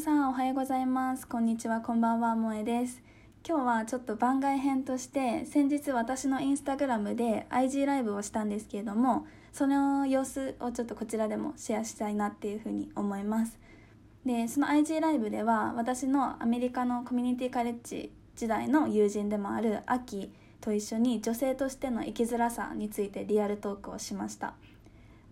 さんおはようございます。こんにちはこんばんは萌えです。今日はちょっと番外編として先日私のインスタグラムで IG ライブをしたんですけれどもその様子をちょっとこちらでもシェアしたいなっていうふうに思います。でその IG ライブでは私のアメリカのコミュニティカレッジ時代の友人でもあるアキと一緒に女性としての生きづらさについてリアルトークをしました。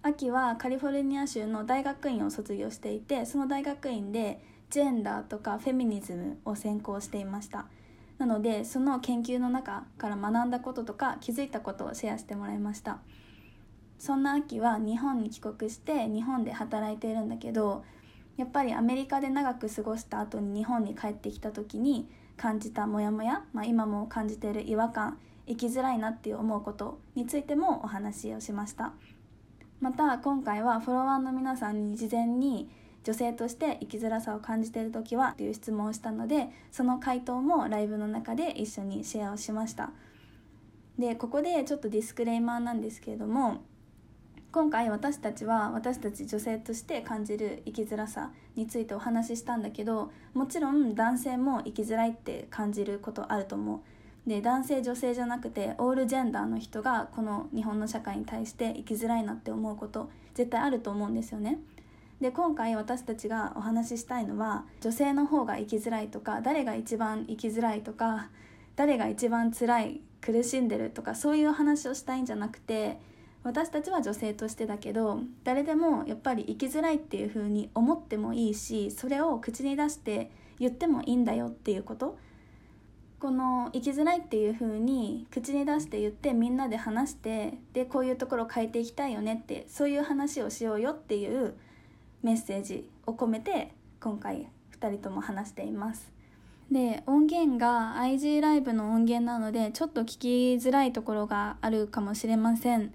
秋はカリフォルニア州の大学院を卒業していてその大学院でジェンダーとかフェミニズムを専攻していました。なのでその研究の中から学んだこととか気づいたことをシェアしてもらいました。そんな秋は日本に帰国して日本で働いているんだけどやっぱりアメリカで長く過ごした後に日本に帰ってきた時に感じたモヤモヤ、まあ、今も感じている違和感生きづらいなって思うことについてもお話をしました。また今回はフォロワーの皆さんに事前に女性として生きづらさを感じている時はという質問をしたのでその回答もライブの中で一緒にシェアをしましたでここでちょっとディスクレイマーなんですけれども今回私たちは私たち女性として感じる生きづらさについてお話ししたんだけどもちろん男性も生きづらいって感じることあると思うで男性女性じゃなくてオールジェンダーの人がこの日本の社会に対して生きづらいなって思うこと絶対あると思うんですよね。で今回私たちがお話ししたいのは女性の方が生きづらいとか誰が一番生きづらいとか誰が一番辛い苦しんでるとかそういう話をしたいんじゃなくて私たちは女性としてだけど誰でもやっぱり生きづらいっていう風に思ってもいいしそれを口に出して言ってもいいんだよっていうこと。この生きづらいっていう風に口に出して言ってみんなで話してでこういうところを変えていきたいよねってそういう話をしようよっていうメッセージを込めて今回2人とも話しています。で音源が IG ライブの音源なのでちょっと聞きづらいところがあるかもしれません。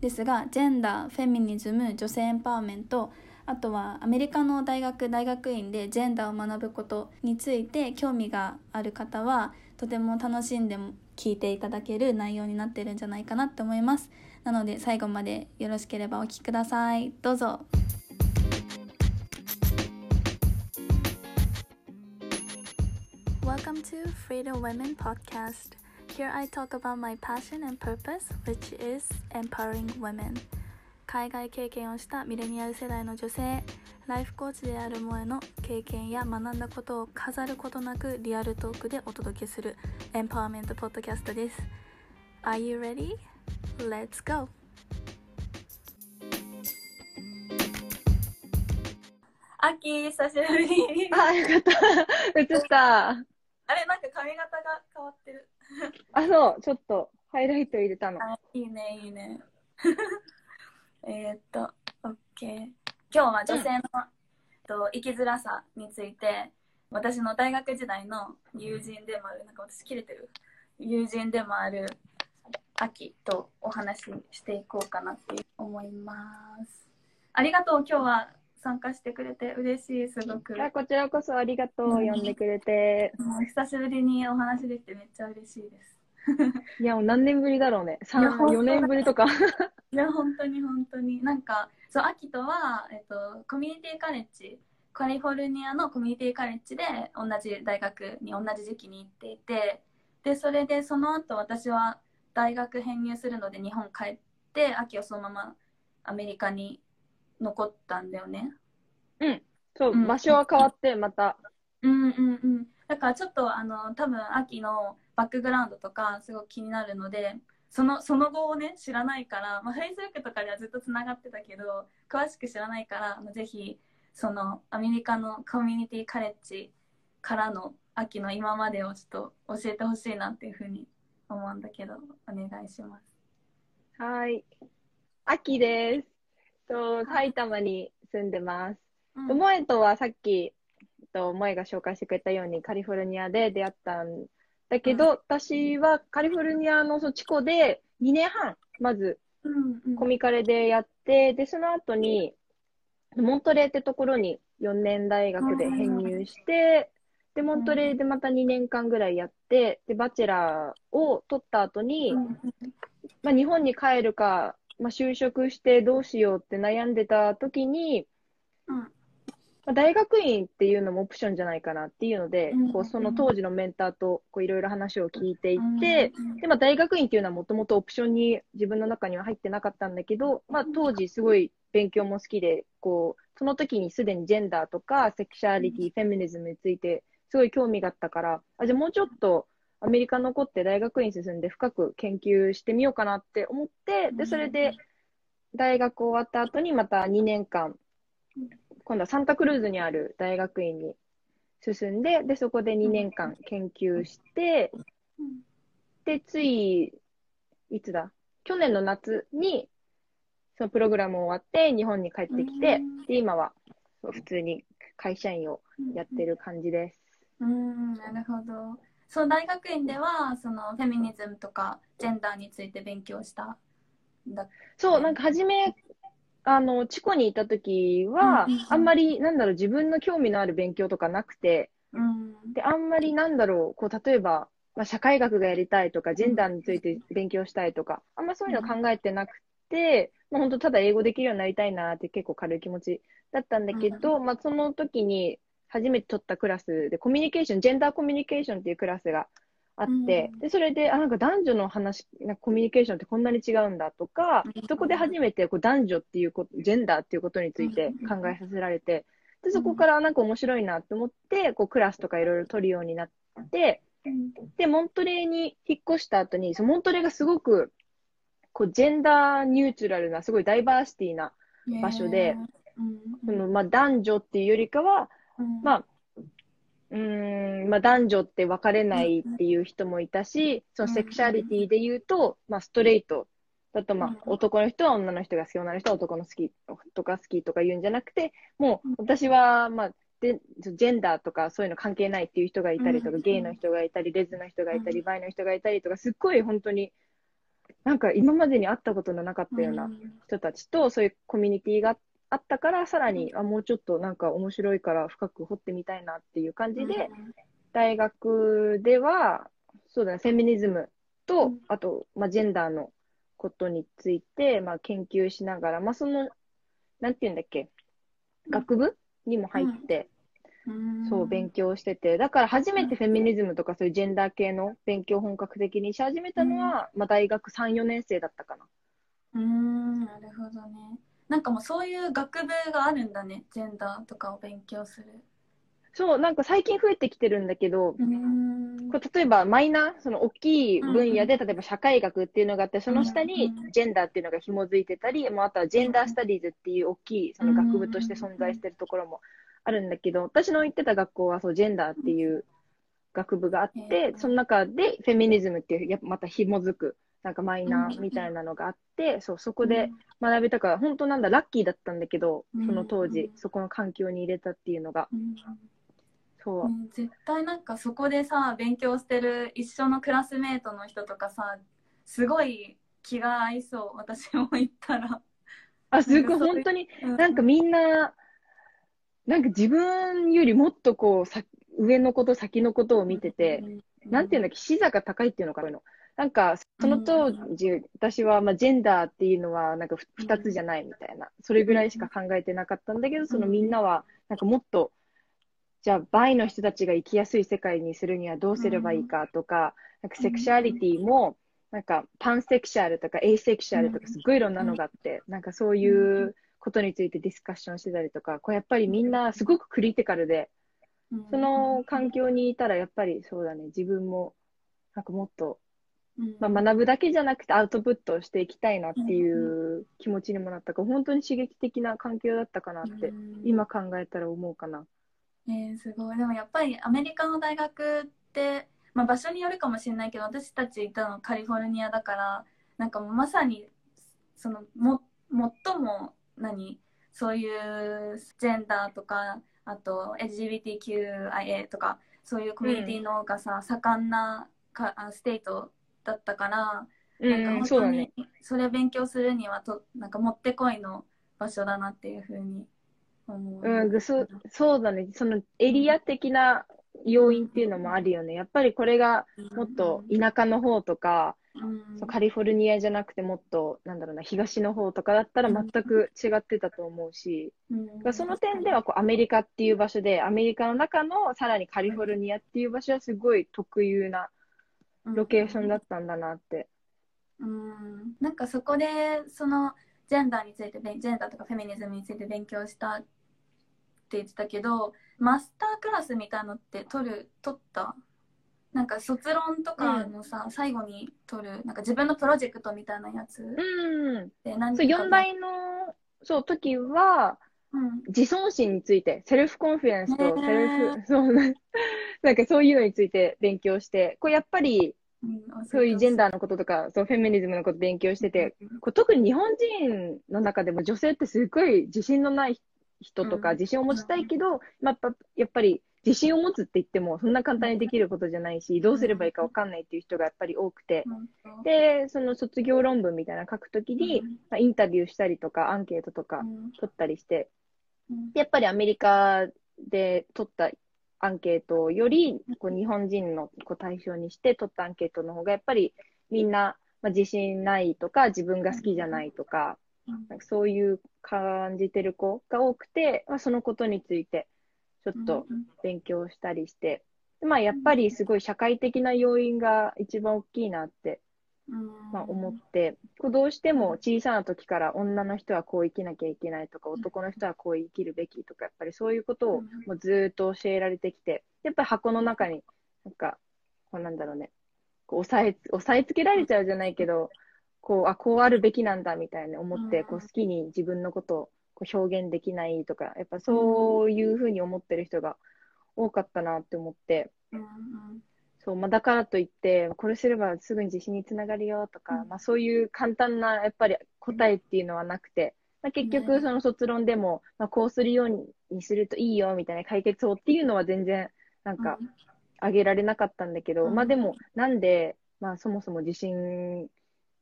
ですがジェンダーフェミニズム女性エンパワーメントあとはアメリカの大学大学院でジェンダーを学ぶことについて興味がある方はとても楽しんで聞いていただける内容になってるんじゃないかなって思います。なので最後までよろしければお聴きください。どうぞ。To Freedom Women Podcast. Here I talk about my passion and purpose, which is empowering women. 海外経験をしたミレニアル世代の女性ライフコーチである萌えの経験や学んだことを飾ることなくリアルトークでお届けするエンパワーメントポッドキャストです Are you ready? Let's go! アキ久しぶりあ、よかった。映った。あれ、なんか髪型が変わってる。あ、そう、ちょっとハイライト入れたの。いいね、いいね。えー、っと、OK。今日は女性の、うん、と生きづらさについて、私の大学時代の友人でもある、なんか私切れてる友人でもある、アキとお話ししていこうかなって思います。ありがとう、今日は参加してくれて嬉しい、すごく。こちらこそありがとう、呼んでくれて。もう久しぶりにお話できてめっちゃ嬉しいです。いや、もう何年ぶりだろうね。3、4年ぶりとか。いや、本当に本当に。なんか、そう、秋とは、えっと、コミュニティカレッジ、カリフォルニアのコミュニティカレッジで同じ大学に同じ時期に行っていて、で、それでその後私は大学編入するので日本帰って、秋はそのままアメリカに残ったんだよね。うん。そう、うん、場所は変わって、また。うんうんうん。だからちょっと、あの、多分秋のバックグラウンドとかすごく気になるのでそのその後をね知らないから、まあ、Facebook とかではずっとつながってたけど詳しく知らないから、ぜひそのアメリカのコミュニティカレッジからの秋の今までをちょっと教えてほしいなっていうふうに思うんだけどお願いします。はい。秋です。と埼玉に住んでます。うん、萌とはさっきと萌が紹介してくれたようにカリフォルニアで出会ったんだけど、うん、私はカリフォルニアのそ地区で2年半、まず、コミカレでやって、で、その後に、モントレーってところに4年大学で編入して、で、モントレーでまた2年間ぐらいやって、で、バチェラーを取った後に、まあ、日本に帰るか、まあ、就職してどうしようって悩んでた時に、まあ、大学院っていうのもオプションじゃないかなっていうので、うんこうその当時のメンターとこういろいろ話を聞いていうんて、で、まあ、大学院っていうのはもともとオプションに自分の中には入ってなかったんだけど、まあ、当時すごい勉強も好きで、こう、その時にすでにジェンダーとかセクシャリティ、フェミニズムについてすごい興味があったから、あ、じゃあもうちょっとアメリカ残って大学院進んで深く研究してみようかなって思って、で、それで大学終わった後にまた2年間、今度はサンタクルーズにある大学院に進んで、で、そこで2年間研究して、で、つい、いつだ？去年の夏に、そのプログラム終わって日本に帰ってきてうん、で、今は普通に会社員をやってる感じです。うんなるほどそう大学院ではそのフェミニズムとかジェンダーについて勉強したんだそう、なんか初め、あの、チコにいた時はうんうんうん、あんまり、なんだろう、自分の興味のある勉強とかなくて、うん。で、あんまりなんだろう、こう、例えば、まあ、社会学がやりたいとか、ジェンダーについて勉強したいとか、あんまそういうの考えてなくて、まあ、本当ただ英語できるようになりたいなって結構軽い気持ちだったんだけど、まあ、その時に初めて取ったクラスで、コミュニケーション、ジェンダーコミュニケーションっていうクラスがあって、うん。で、それで、あ、なんか男女の話、なんかコミュニケーションってこんなに違うんだとかうん、そこで初めてこう男女っていうこと、ジェンダーっていうことについて考えさせられて、で、そこからなんか面白いなって思って、こうクラスとかいろいろ取るようになって、で、モントレーに引っ越した後に、そのモントレーがすごく、こう、ジェンダーニュートラルな、すごいダイバーシティな、場所で、うん。その、まあ、男女っていうよりかは、うんまあ、うーん、まあ、男女って分かれないっていう人もいたし、そのセクシャリティで言うと、まあ、ストレート。だと、まあ、うん。男の人は女の人が好き、女の人は男の好きとか好きとか言うんじゃなくて、もう、私は、まあ、でジェンダーとかそういうの関係ないっていう人がいたりとか、うん。ゲイの人がいたり、レズの人がいたり、うん。バイの人がいたりとか、すっごい本当に、なんか今までに会ったことのなかったような人たちと、そういうコミュニティがあったから、さらに、あ、もうちょっとなんか面白いから深く掘ってみたいなっていう感じで、大学では、そうだね、フェミニズムと、うん。あと、まあ、ジェンダーのことについて、まあ、研究しながら、まあ、その、なんていうんだっけ、学部にも入って、そう、勉強してて、だから初めてフェミニズムとかそういうジェンダー系の勉強を本格的にし始めたのは、まあ、大学3、4年生だったかな。うーん。なるほどねなんかもうそういう学部があるんだねジェンダーとかを勉強する。そう、なんか最近増えてきてるんだけど、これ例えばマイナー、その大きい分野で、例えば社会学っていうのがあって、その下にうんジェンダーっていうのが紐づいてたり、もうあとはジェンダースタディーズっていう大きいその学部として存在してるところもあるんだけど、私の行ってた学校はそうジェンダーっていう学部があってう、んその中でフェミニズムっていう、やっぱまた紐づく、なんかマイナーみたいなのがあって、そう、そこで学べたから、本当なんだ、ラッキーだったんだけど、その当時、そこの環境に入れたっていうのが、うん。そう。ね絶対なんかそこでさ勉強してる一緒のクラスメートの人とかさすごい気が合いそう私も行ったら、あ、すごい、本当に、うなんかみんな、なんか自分よりもっとこう、さ上のこと、先のことを見てて、なんていうんだっけ、視座が高いっていうのかな、の。なんか、その当時、私は、まあ、ジェンダーっていうのは、なんかふ、二つじゃないみたいな、それぐらいしか考えてなかったんだけど、そのみんなは、なんかもっと、じゃあ、バイの人たちが生きやすい世界にするにはどうすればいいかとか、なんかセクシャリティも、なんか、 pansexual とか、 asexual とか、すっごいいろんなのがあって、なんかそういうことについてディスカッションしてたりとか、こうやっぱりみんなすごくクリティカルで、その環境にいたら、やっぱりそうだね、自分も、なんかもっと、まあ、学ぶだけじゃなくてアウトプットをしていきたいなっていう気持ちにもなったから、本当に刺激的な環境だったかなって、今考えたら思うかな。えー、すごい。でもやっぱりアメリカの大学って、まあ、場所によるかもしれないけど私たちいたのカリフォルニアだからなんかもうまさにそのも最も何そういうジェンダーとかあと LGBTQIA とかそういうコミュニティのがさ、盛んなかあ state だったから、うん、なんか本当に。それ勉強するにはとなんかもってこいの場所だなっていうふうに思う。うん、ぐそそうだね。そのエリア的な要因っていうのもあるよね。やっぱりこれがもっと田舎の方とか、うんカリフォルニアじゃなくてもっと、なんだろうな、東の方とかだったら全く違ってたと思うし、うんその点ではこうアメリカっていう場所で、アメリカの中のさらにカリフォルニアっていう場所はすごい特有なロケーションだったんだなって。うん。なんかそこでそのジェンダーについて勉ジェンダーとかフェミニズムについて勉強したって言ってたけどマスタークラスみたいのって取る取った？なんか卒論とかのさ、最後に取るなんか自分のプロジェクトみたいなやつ？うん。で何そう、4大の、そう、時は、うん。自尊心について、セルフコンフィデンスとねセルフ、そうね、なんかそういうのについて勉強して、こうやっぱり、うん、そういうジェンダーのこととか、そう、フェミニズムのこと勉強してて、こう特に日本人の中でも女性ってすごい自信のない人とか、うん。自信を持ちたいけど、まあ、やっぱり自信を持つって言っても、そんな簡単にできることじゃないし、どうすればいいかわかんないっていう人がやっぱり多くて、うん。で、その卒業論文みたいなの書くときに、うん。まあ、インタビューしたりとか、アンケートとかうん。取ったりして、うん。やっぱりアメリカで取ったアンケートより、こう日本人のこう対象にして取ったアンケートの方が、やっぱりみんな、まあ、自信ないとか、自分が好きじゃないとか、うん。なんかそういう感じてる子が多くて、まあ、そのことについてちょっと勉強したりして、まあやっぱりすごい社会的な要因が一番大きいなってうんまあ、思って、こうどうしても小さな時から女の人はこう生きなきゃいけないとか、男の人はこう生きるべきとか、やっぱりそういうことをうんもうずーっと教えられてきて、やっぱり箱の中に、なんか、こうなんだろうね、こう押さえつ、押さえつけられちゃうじゃないけど、こう、あ、こうあるべきなんだみたいに思って、うん。こう好きに自分のことをこう表現できないとか、やっぱそういうふうに思ってる人が多かったなって思って、そう、まあ、だからといって、これすればすぐに自信につながるよとか、うん。まあ、そういう簡単な、やっぱり答えっていうのはなくて、まあ、結局、ねその卒論でも、まあ、こうするようにするといいよみたいな解決法っていうのは全然、なんか、あげられなかったんだけど、うん。まあ、でも、なんで、まあ、そもそも自信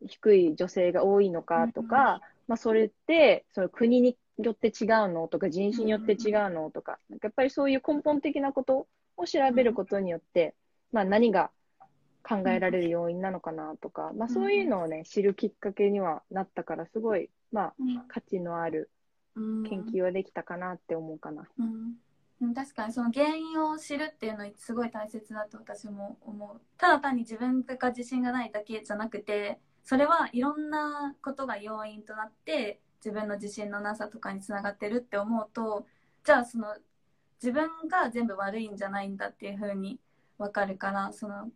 低い女性が多いのかとか、まあ、それって、その国によって違うのとか、人種によって違うのとか、なんかやっぱりそういう根本的なことを調べることによって、まあ、何が考えられる要因なのかなとか、まあ、そういうのをね、知るきっかけにはなったから、すごい、まあ、うん。価値のあるうん研究はできたかなって思うかな。うん。うん、確かにその原因を知るっていうのはすごい大切だと私も思う。ただ単に自分が自信がないだけじゃなくてそれはいろんなことが要因となって自分の自信のなさとかにつながってるって思うとじゃあその自分が全部悪いんじゃないんだっていうふうに分かるからその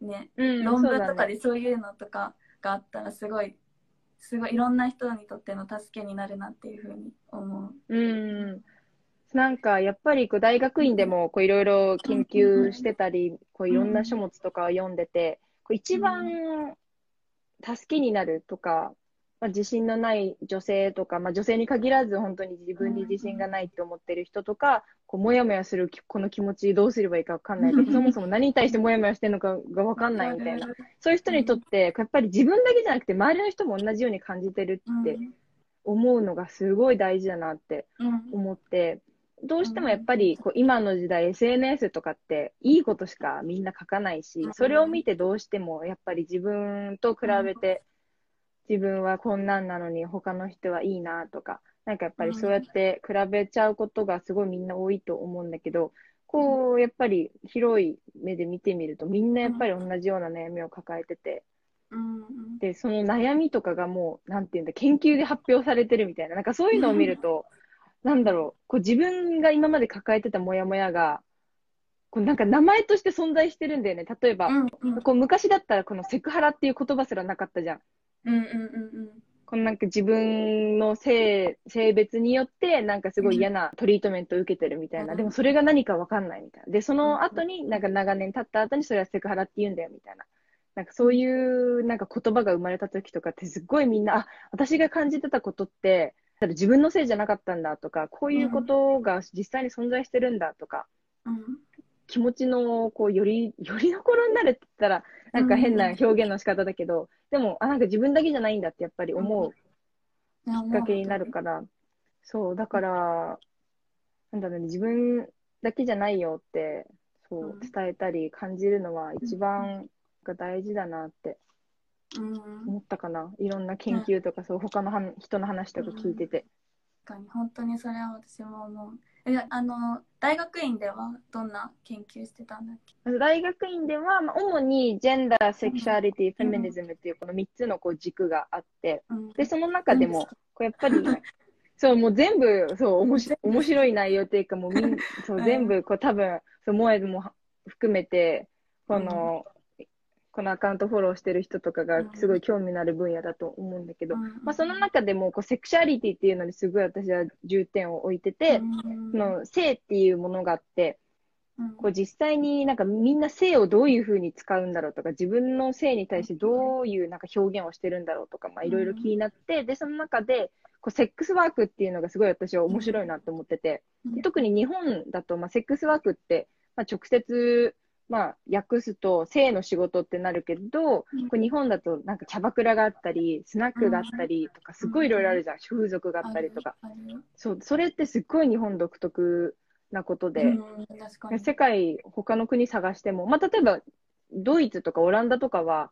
ねうん論文とかでそういうのとかがあったらすごいすごいいろんな人にとっての助けになるなっていうふうに思う。うん。なんか、やっぱりこう大学院でもこういろいろ研究してたり、こういろんな書物とかを読んでて、こう一番助けになるとか、まあ、自信のない女性とか、まあ、女性に限らず本当に自分に自信がないって思ってる人とか、こうもやもやするこの気持ちどうすればいいかわかんないとか、そもそも何に対してもやもやしてるのかがわかんないみたいな。そういう人にとって、やっぱり自分だけじゃなくて周りの人も同じように感じてるって思うのがすごい大事だなってうん思って、どうしてもやっぱりこう今の時代 SNS とかっていいことしかみんな書かないし、それを見てどうしてもやっぱり自分と比べて自分はこんなんなのに他の人はいいなとか、なんかやっぱりそうやって比べちゃうことがすごいみんな多いと思うんだけど、こうやっぱり広い目で見てみるとみんなやっぱり同じような悩みを抱えてて、うんで、その悩みとかがもう、なんていうんだ、研究で発表されてるみたいな、なんかそういうのを見ると、なんだろう、こう自分が今まで抱えてたモヤモヤが、こうなんか名前として存在してるんだよね。例えば、こう昔だったらこのセクハラっていう言葉すらなかったじゃん。うんうんうんこのなんか自分の性、性別によってなんかすごい嫌なトリートメントを受けてるみたいな。うんでもそれが何かわかんないみたいな。で、その後になんか長年経った後にそれはセクハラって言うんだよみたいな。なんかそういうなんか言葉が生まれた時とかってすっごいみんな、あ、私が感じてたことって、ただ自分のせいじゃなかったんだとか、こういうことが実際に存在してるんだとか、うん気持ちのこうより、よりどころになるって言ったら、なんか変な表現の仕方だけど、でも、あ、なんか自分だけじゃないんだってやっぱり思うききっかけになるから、そう、だから、なんだろうね、自分だけじゃないよって、そううん、伝えたり感じるのは一番が大事だなってうん。思ったかな。いろんな研究とか、そう、他のはん人の話とか聞いてて。確かに本当にそれは私も思うえあの大学院ではどんな研究してたんだっけ？大学院では、まあ、主にジェンダー、セクシャリティ、フェミニズムっていうこの3つのこう軸があって、うん。で、その中でも、こうやっぱり、そう、もう全部、そう、おもし面白い内容っていうか、もうみん、そうう、ん全部、こう多分、そう、萌えもは含めて、この、このアカウントフォローしてる人とかがすごい興味のある分野だと思うんだけど、まあ、その中でも、こう、セクシャリティっていうのにすごい私は重点を置いてて、その、性っていうものがあって、こう実際になんかみんな性をどういうふうに使うんだろうとか、自分の性に対してどういうなんか表現をしてるんだろうとか、まあいろいろ気になって、で、その中で、こうセックスワークっていうのがすごい私は面白いなと思ってて、で特に日本だと、まあセックスワークって、まあ直接、まあ訳すと性の仕事ってなるけど、うん。日本だとなんかキャバクラがあったり、スナックがあったりとか、すごいいろいろあるじゃん。風俗があったりとか。そう、それってすっごい日本独特なことで、うん世界、他の国探しても、まあ、例えば、ドイツとかオランダとかは、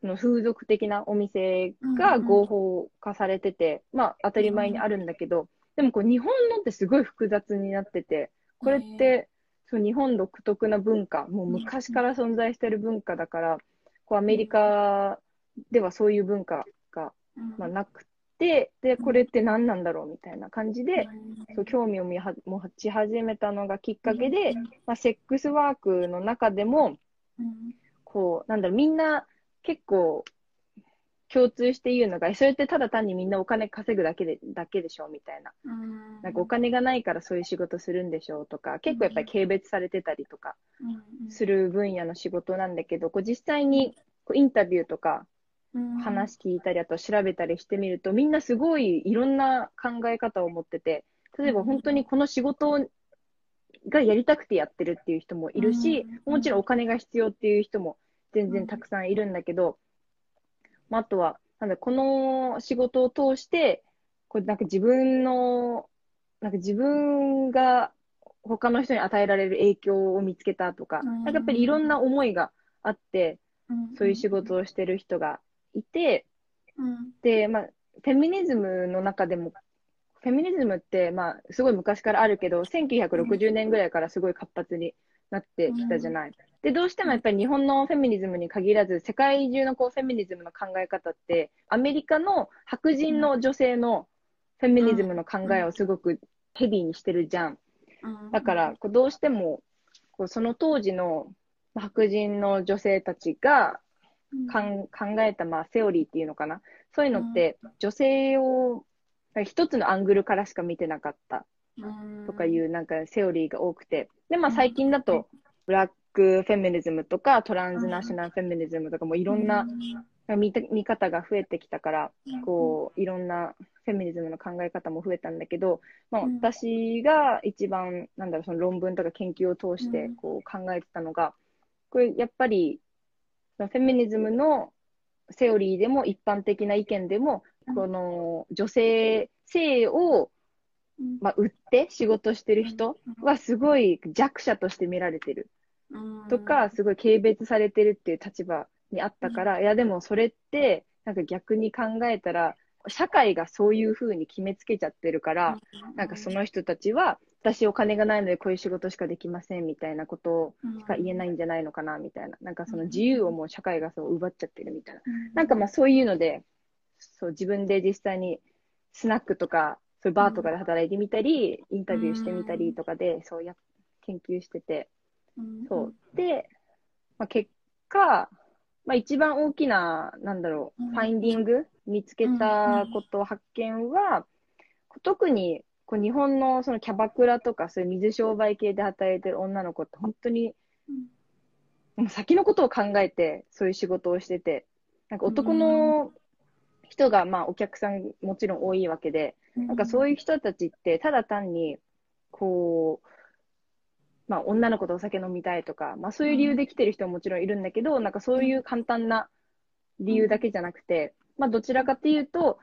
その風俗的なお店が合法化されてて、まあ、当たり前にあるんだけど、でもこう、日本のってすごい複雑になってて、これって、そう日本独特な文化、もう昔から存在してる文化だから、こう、アメリカではそういう文化が、うん。まあ、なくて、で、これって何なんだろうみたいな感じで、うん。そう興味を見は持ち始めたのがきっかけで、まあ、セックスワークの中でも、うん。こう、なんだろう、みんな結構共通して言うのが、それってただ単にみんなお金稼ぐだけで、だけでしょみたいな。うん。なんかお金がないからそういう仕事するんでしょうとか、結構やっぱり軽蔑されてたりとかうんする分野の仕事なんだけど、こう実際にこうインタビューとかうん。話聞いたり、あと調べたりしてみると、みんなすごいいろんな考え方を持ってて、例えば本当にこの仕事がやりたくてやってるっていう人もいるし、うん。もちろんお金が必要っていう人も全然たくさんいるんだけど、まあ、あとは、なんだ、この仕事を通して、これなんか自分の、なんか自分が他の人に与えられる影響を見つけたとか、うん。なんかやっぱりいろんな思いがあって、うん。そういう仕事をしてる人がいて、うん。で、まあ、フェミニズムの中でも、フェミニズムって、まあ、すごい昔からあるけど、1960年ぐらいからすごい活発になってきたじゃない。で、どうしてもやっぱり日本のフェミニズムに限らず、世界中のこうフェミニズムの考え方って、アメリカの白人の女性のフェミニズムの考えをすごくヘビーにしてるじゃん。うんだから、こうどうしても、こうその当時の白人の女性たちがかん考えた、まあ、セオリーっていうのかな。そういうのって、女性を一つのアングルからしか見てなかったとかいうなんかセオリーが多くて。で、まあ最近だと、ブラックフェミニズムとかトランスナショナルフェミニズムとかもいろんな見た見方が増えてきたから、こう、いろんなフェミニズムの考え方も増えたんだけど、まあうん。私が一番、なんだろう、その論文とか研究を通してうん。こう考えてたのが、これやっぱり、フェミニズムのセオリーでも一般的な意見でも、うん。この女性、性を、まあ、売って仕事してる人はすごい弱者として見られてる。とか、すごい軽蔑されてるっていう立場にあったから、いやでもそれって、なんか逆に考えたら、社会がそういうふうに決めつけちゃってるから、なんかその人たちは、私お金がないのでこういう仕事しかできませんみたいなことしか言えないんじゃないのかなみたいな。なんかその自由をもう社会がそう奪っちゃってるみたいな。なんかまあそういうので、そう自分で実際にスナックとか、そういうバーとかで働いてみたり、インタビューしてみたりとかで、そうや、研究してて、そう。で、まあ、結果、まあ、一番大きな、なんだろう、うん。ファインディング、見つけたこと、発見は、特にこう日本のそのキャバクラとか、そういう水商売系で働いてる女の子って、本当に、もう先のことを考えて、そういう仕事をしてて、なんか男の人が、まあ、お客さんもちろん多いわけで、なんかそういう人たちって、ただ単に、こう、まあ、女の子とお酒飲みたいとか、まあ、そういう理由で来てる人ももちろんいるんだけど、なんかそういう簡単な理由だけじゃなくて、まあ、どちらかっていうと、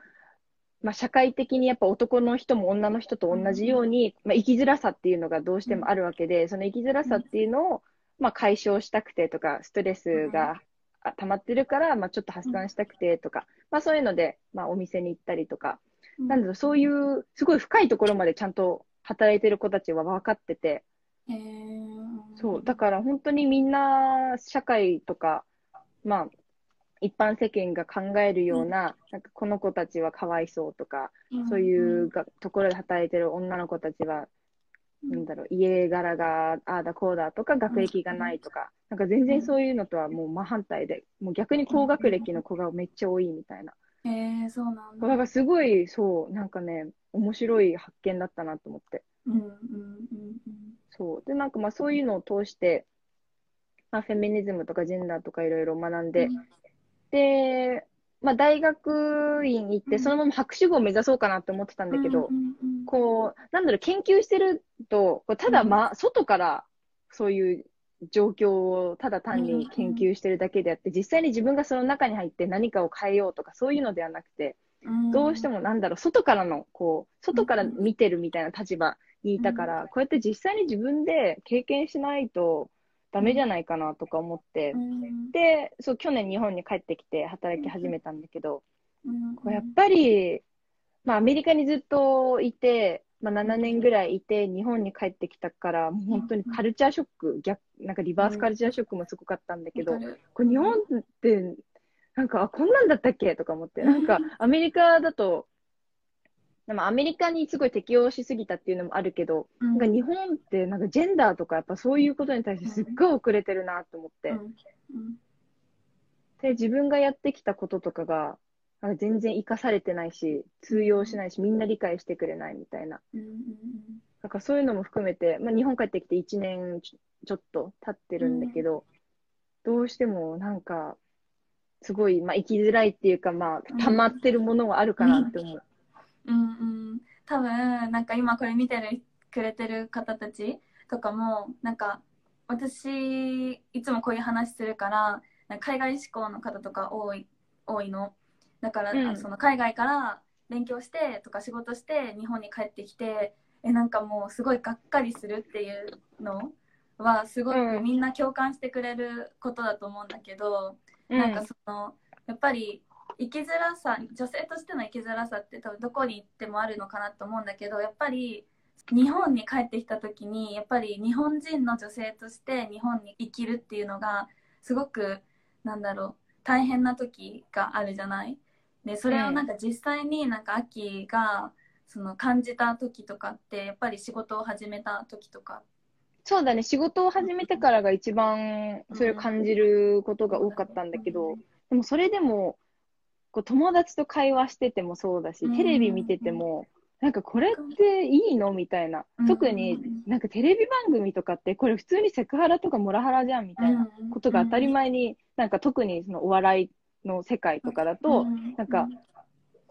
まあ、社会的にやっぱ男の人も女の人と同じように、まあ、生きづらさっていうのがどうしてもあるわけで、その生きづらさっていうのを、まあ、解消したくてとか、ストレスがあ溜まってるから、まあ、ちょっと発散したくてとか、まあ、そういうので、まあ、お店に行ったりとか、なんだろう、そういう、すごい深いところまでちゃんと働いてる子たちは分かってて、そう、だから本当にみんな、社会とか、まあ、一般世間が考えるような、なんかこの子たちはかわいそうとか、そういうがところで働いてる女の子たちは、なんだろう、家柄がああだこうだとか、学歴がないとか、なんか全然そういうのとはもう真反対で、もう逆に高学歴の子がめっちゃ多いみたいな。へえそうなんだ。だからすごい、そう、なんかね、面白い発見だったなと思って。うんうんうんそう。で、なんかまあそういうのを通して、まあフェミニズムとかジェンダーとかいろいろ学んで、で、まあ大学院行って、そのまま博士号を目指そうかなって思ってたんだけど、こう、なんだろう、研究してると、こうただま、外からそういう状況をただ単に研究してるだけであって、実際に自分がその中に入って何かを変えようとかそういうのではなくて、どうしてもなんだろう、外からの、こう、外から見てるみたいな立場にいたから、こうやって実際に自分で経験しないとダメじゃないかなとか思って、で、そう、去年日本に帰ってきて働き始めたんだけど、こうやっぱり、まあアメリカにずっといて、まあ7年ぐらいいて、日本に帰ってきたから、もう本当にカルチャーショック、逆、なんかリバースカルチャーショックもすごかったんだけど、これ日本って、なんか、あ、こんなんだったっけ？とか思って、なんか、アメリカだと、でもアメリカにすごい適応しすぎたっていうのもあるけど、なんか日本ってなんかジェンダーとかやっぱそういうことに対してすっごい遅れてるなと思って、で、自分がやってきたこととかが、なんか全然活かされてないし、通用しないし、みんな理解してくれないみたいな。なんかそういうのも含めて、まあ日本帰ってきて1年ちょちょっと経ってるんだけど、どうしてもなんか、すごい、まあ生きづらいっていうか、まあ溜まってるものはあるかなって思う。うんうん、多分なんか今これ見てるくれてる方たちとかもなんか私いつもこういう話するから海外志向の方とか多い多いのだから、うん。その海外から勉強してとか仕事して日本に帰ってきてえなんかもうすごいがっかりするっていうのはすごくうん。みんな共感してくれることだと思うんだけど、なんかそのやっぱり生きづらさ女性としての生きづらさって多分どこに行ってもあるのかなと思うんだけどやっぱり日本に帰ってきた時にやっぱり日本人の女性として日本に生きるっていうのがすごくなんだろう大変な時があるじゃない？でそれをなんか実際になんか秋がその感じた時とかってやっぱり仕事を始めた時とか。そうだね、仕事を始めてからが一番それを感じることが多かったんだけど、でもそれでも、こう友達と会話しててもそうだし、テレビ見てても、なんかこれっていいのみたいな。特になんかテレビ番組とかってこれ普通にセクハラとかモラハラじゃんみたいなことが当たり前に、なんか特にそのお笑いの世界とかだと、なんか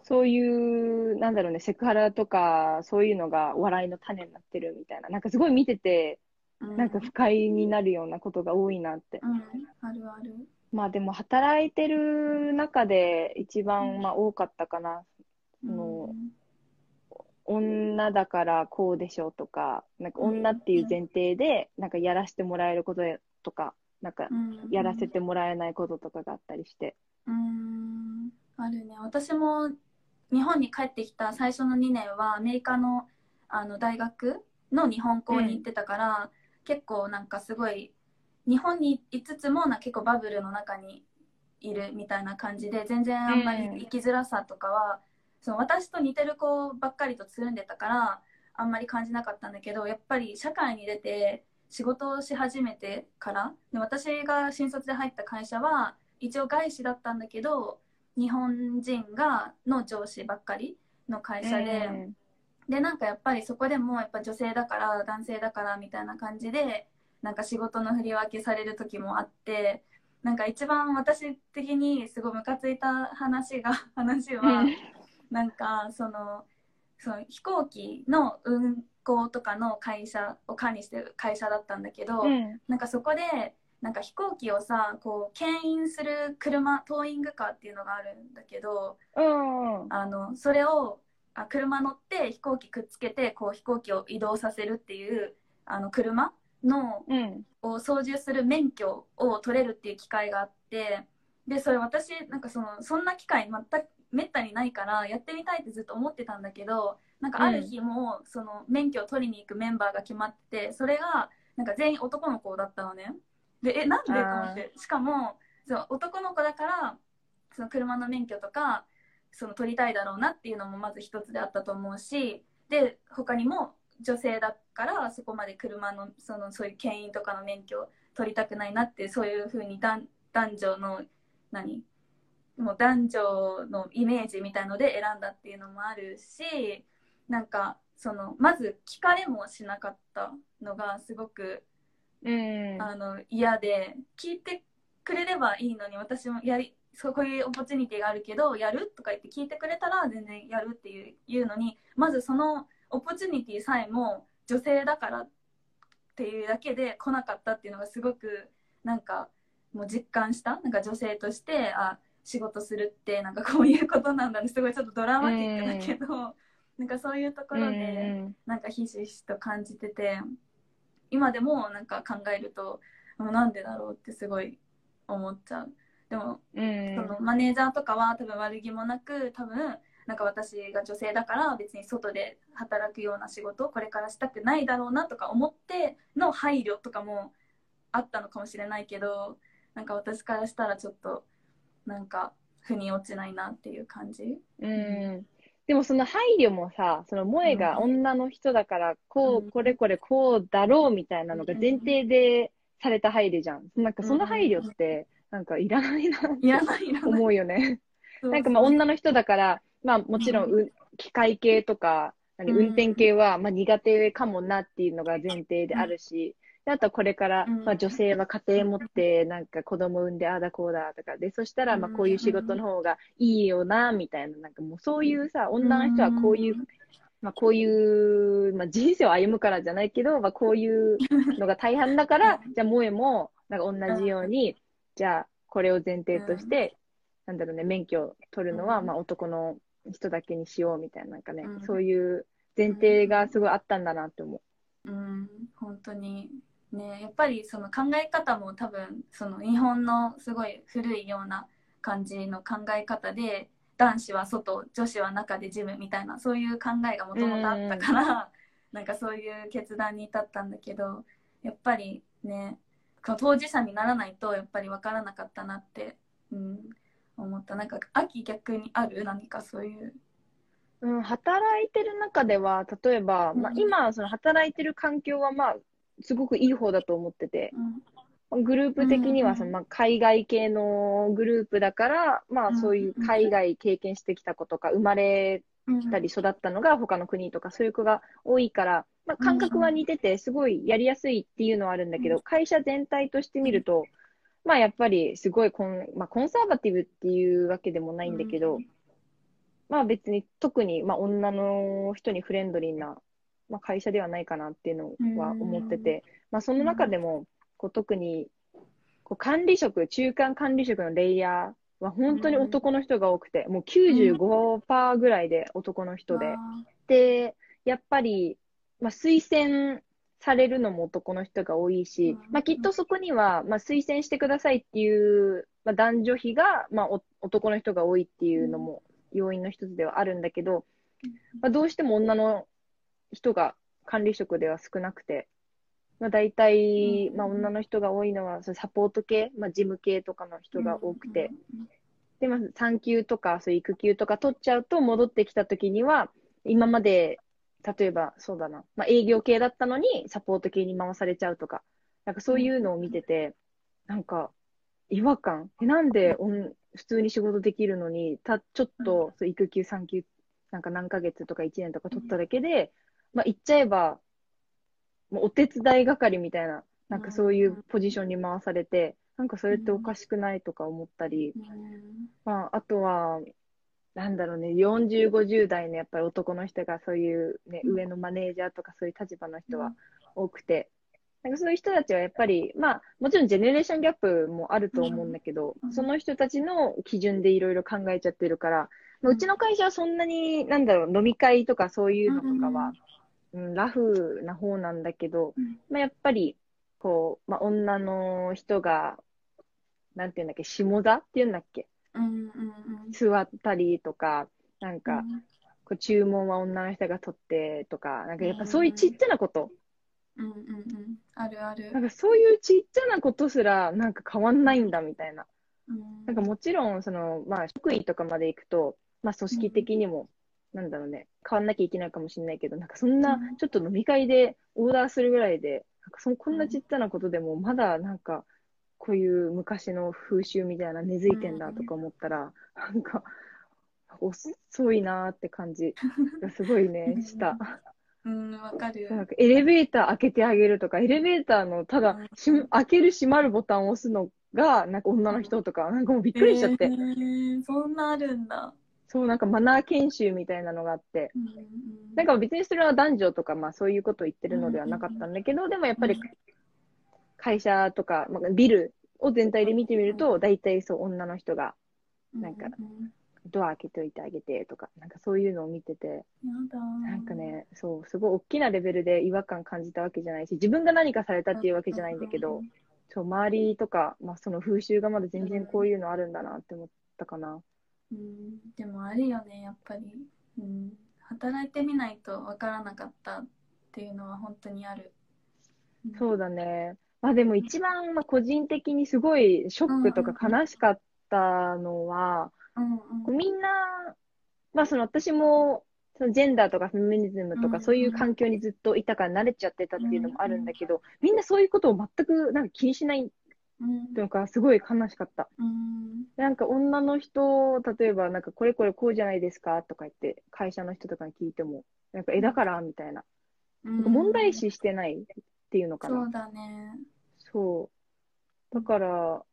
そういう、なんだろうね、セクハラとかそういうのがお笑いの種になってるみたいな。なんかすごい見てて、なんか不快になるようなことが多いなって。うん、あるある。まあでも働いてる中で一番まあ多かったかな。その女だからこうでしょうとか、なんか女っていう前提で、なんかやらせてもらえることとか、なんかやらせてもらえないこととかがあったりして。うん、あるね。私も日本に帰ってきた最初の2年はアメリカのあの大学の日本校に行ってたから、結構なんかすごい日本にいつつもな結構バブルの中にいるみたいな感じで全然あんまり生きづらさとかは、その私と似てる子ばっかりとつるんでたからあんまり感じなかったんだけどやっぱり社会に出て仕事をし始めてからで私が新卒で入った会社は一応外資だったんだけど日本人がの上司ばっかりの会社で、うんでなんかやっぱりそこでもやっぱ女性だから男性だからみたいな感じでなんか仕事の振り分けされる時もあってなんか一番私的にすごいムカついた話が 話は、なんかそのその飛行機の運航とかの会社を管理してる会社だったんだけど、うん。なんかそこでなんか飛行機をさこう牽引する車トーイングカーっていうのがあるんだけどうんあのそれをあ車乗って飛行機くっつけてこう飛行機を移動させるっていうあの車のうん。を操縦する免許を取れるっていう機会があってでそれ私なんかそのそんな機会全くめったにないからやってみたいってずっと思ってたんだけどなんかある日もその免許を取りに行くメンバーが決まっててそれがなんか全員男の子だったのねでえなんで？と思って。しかもその男の子だからその車の免許とかその取りたいだろうなっていうのもまず一つであったと思うしで他にも女性だからそこまで車のそのそういう牽引とかの免許を取りたくないなってそういうふうに男女の何？もう男女のイメージみたいので選んだっていうのもあるしなんかそのまず聞かれもしなかったのがすごく、うん、あの嫌で聞いてくれればいいのに私もやりそういう opportunity があるけどやるとか言って聞いてくれたら全然やるっていう言うのにまずその opportunity さえも女性だからっていうだけで来なかったっていうのがすごくなんかもう実感したなんか女性としてあ仕事するってなんかこういうことなんだねすごいちょっとドラマティックだけど、なんかそういうところでなんかひしひしと感じてて今でもなんか考えるとなんでだろうってすごい思っちゃう。でも、そのマネージャーとかは多分悪気もなく多分なんか私が女性だから別に外で働くような仕事をこれからしたくないだろうなとか思っての配慮とかもあったのかもしれないけどなんか私からしたらちょっとなんか腑に落ちないなっていう感じ。うんでもその配慮もさ、その萌えが女の人だから、こう、これこれこうだろうみたいなのが前提でされた配慮じゃん。なんかその配慮って、なんかいらないなって思うよね。なんかまあ女の人だから、まあもちろん、う機械系とか、運転系はまあ苦手かもなっていうのが前提であるし、であとはこれから、まあ、女性は家庭持ってなんか子供産んでああだこうだとか。でそしたらまあこういう仕事の方がいいよなみたいな。なんかもうそういうさ女の人はこういう、まあ、こういう、まあ、人生を歩むからじゃないけど、まあ、こういうのが大半だから じゃあ萌えもなんか同じようにじゃあこれを前提として、なんだろうね免許を取るのはまあ男の人だけにしようみたいななんかね、そういう前提がすごいあったんだなって思う。うん、本当にね、やっぱりその考え方も多分その日本のすごい古いような感じの考え方で男子は外女子は中でジムみたいなそういう考えがもともとあったから、なんかそういう決断に至ったんだけどやっぱりね当事者にならないとやっぱり分からなかったなって、うん、思った。なんか秋逆にある？何かそういう。うん、働いてる中では例えば、まあ、今その働いてる環境はまあすごくいい方だと思ってて、うん、グループ的にはその、まあ、海外系のグループだから、まあ、そういう海外経験してきた子とか、生まれたり育ったのが他の国とか、そういう子が多いから、まあ、感覚は似てて、すごいやりやすいっていうのはあるんだけど、会社全体として見ると、まあ、やっぱりすごいコン,、まあ、コンサーバティブっていうわけでもないんだけど、まあ別に特に、まあ、女の人にフレンドリーなまあ、会社ではないかなっていうのは思ってて、まあ、その中でもこう特にこう管理職、中間管理職のレイヤーは本当に男の人が多くて、もう95%ぐらいで男の人で。で、やっぱり、まあ、推薦されるのも男の人が多いし、まあ、きっとそこには、まあ、推薦してくださいっていう、まあ、男女比が、まあ、男の人が多いっていうのも要因の一つではあるんだけど、まあ、どうしても女の人が管理職では少なくて、まあ、大体、まあ、女の人が多いのは、そサポート系、まあ、事務系とかの人が多くて、で、まあ、産休とか、そう育休とか取っちゃうと、戻ってきた時には、今まで、例えば、そうだな、まあ、営業系だったのに、サポート系に回されちゃうとか、なんかそういうのを見てて、なんか、違和感。え、なんでおん普通に仕事できるのに、た、ちょっと、そう育休、産休、なんか何ヶ月とか1年とか取っただけで、まあ、言っちゃえば、もうお手伝い係みたいな、なんかそういうポジションに回されて、なんかそれっておかしくないとか思ったり、まあ、あとは、なんだろうね、40、50代のやっぱり男の人がそういう、ね、上のマネージャーとかそういう立場の人は多くて、なんかそういう人たちはやっぱり、まあ、もちろんジェネレーションギャップもあると思うんだけど、その人たちの基準でいろいろ考えちゃってるから、うちの会社はそんなに、なんだろう、飲み会とかそういうのとかは、うん、ラフな方なんだけど、うん、まあ、やっぱり、こう、まあ、女の人が、なんていうんだっけ、下座っていうんだっけ、うんうんうん座ったりとか、なんか、うん。こう注文は女の人が取ってとか、なんかやっぱそういうちっちゃなこと、うんうんうん。あるある。なんかそういうちっちゃなことすらなんか変わんないんだみたいな。うん。なんかもちろん、その、まあ、職員とかまで行くと、まあ、組織的にも、なんだろうね、変わんなきゃいけないかもしれないけど、なんかそんなうん、ちょっと飲み会でオーダーするぐらいで、なんかそのこんなちっちゃなことでも、まだなんか、こういう昔の風習みたいな根付いてんだとか思ったら、なんか、遅いなーって感じがすごいね、した。うんわかる。なんかエレベーター開けてあげるとか、エレベーターのただし開ける閉まるボタンを押すのが、なんか女の人とか、なんかもうびっくりしちゃって。えーそんなあるんだそう、なんかマナー研修みたいなのがあって、うんうんなんか別にそれは男女とか、まあそういうことを言ってるのではなかったんだけど、でもやっぱり会社とか、まあ、ビルを全体で見てみると、大体そう女の人がなんかううんドア開けておいてあげてとか、なんかそういうのを見てて、なんかね、そう、すごい大きなレベルで違和感感じたわけじゃないし、自分が何かされたっていうわけじゃないんだけど、そう、周りとか、まあその風習がまだ全然こういうのあるんだなって思ったかな。うんでもあるよねやっぱり、うん、働いてみないとわからなかったっていうのは本当にある、うん。そうだね。まあでも一番、まあ、個人的にすごいショックとか悲しかったのは、うんうん。みんな、まあその私も、そのジェンダーとかフェミニズムとうんかそういう環境にずっといたから慣れちゃってたっていうのもあるんだけど、みんなそういうことを全くなんか気にしないうんのがすごい悲しかった。うんなんか女の人、例えばなんかこれこれこうじゃないですかとか言って会社の人とかに聞いても、なんかえだからみたいな。なんか問題視してないっていうのかな。そうだねそう。だから、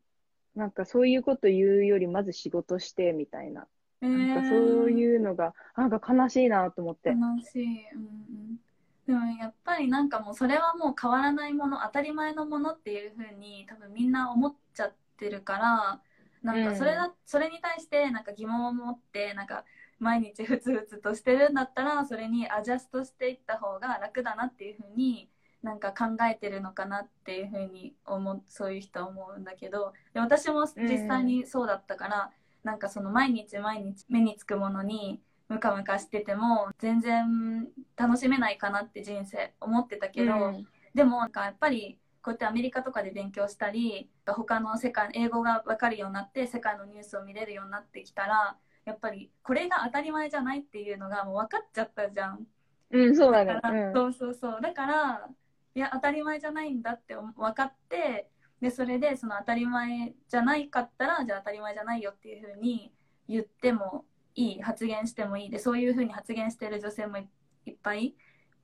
なんかそういうこと言うよりまず仕事してみたいな。なんかそうういうのが、なんか悲しいなと思って。悲しい、うんうん、でもやっぱりなんかもうそれはもう変わらないもの当たり前のものっていうふうに多分みんな思っちゃってるからなんかそれだ、それに対してなんか疑問を持ってなんか毎日ふつふつとしてるんだったらそれにアジャストしていった方が楽だなっていうふうになんか考えてるのかなっていうふうに思うそういう人は思うんだけど。で私も実際にそうだったから、なんかその毎日毎日目につくものにムカムカしてても全然楽しめないかなって人生思ってたけど、うんでもなんかやっぱりこうやってアメリカとかで勉強したり他の世界英語が分かるようになって世界のニュースを見れるようになってきたらやっぱりこれが当たり前じゃないっていうのがもう分かっちゃったじゃん。うん、そうだねだ。からうんそうそうそうだからいや当たり前じゃないんだって分かってでそれでその当たり前じゃないかったらじゃあ当たり前じゃないよっていうふうに言ってもいい発言してもいい。でそういうふうに発言してる女性もいいっぱい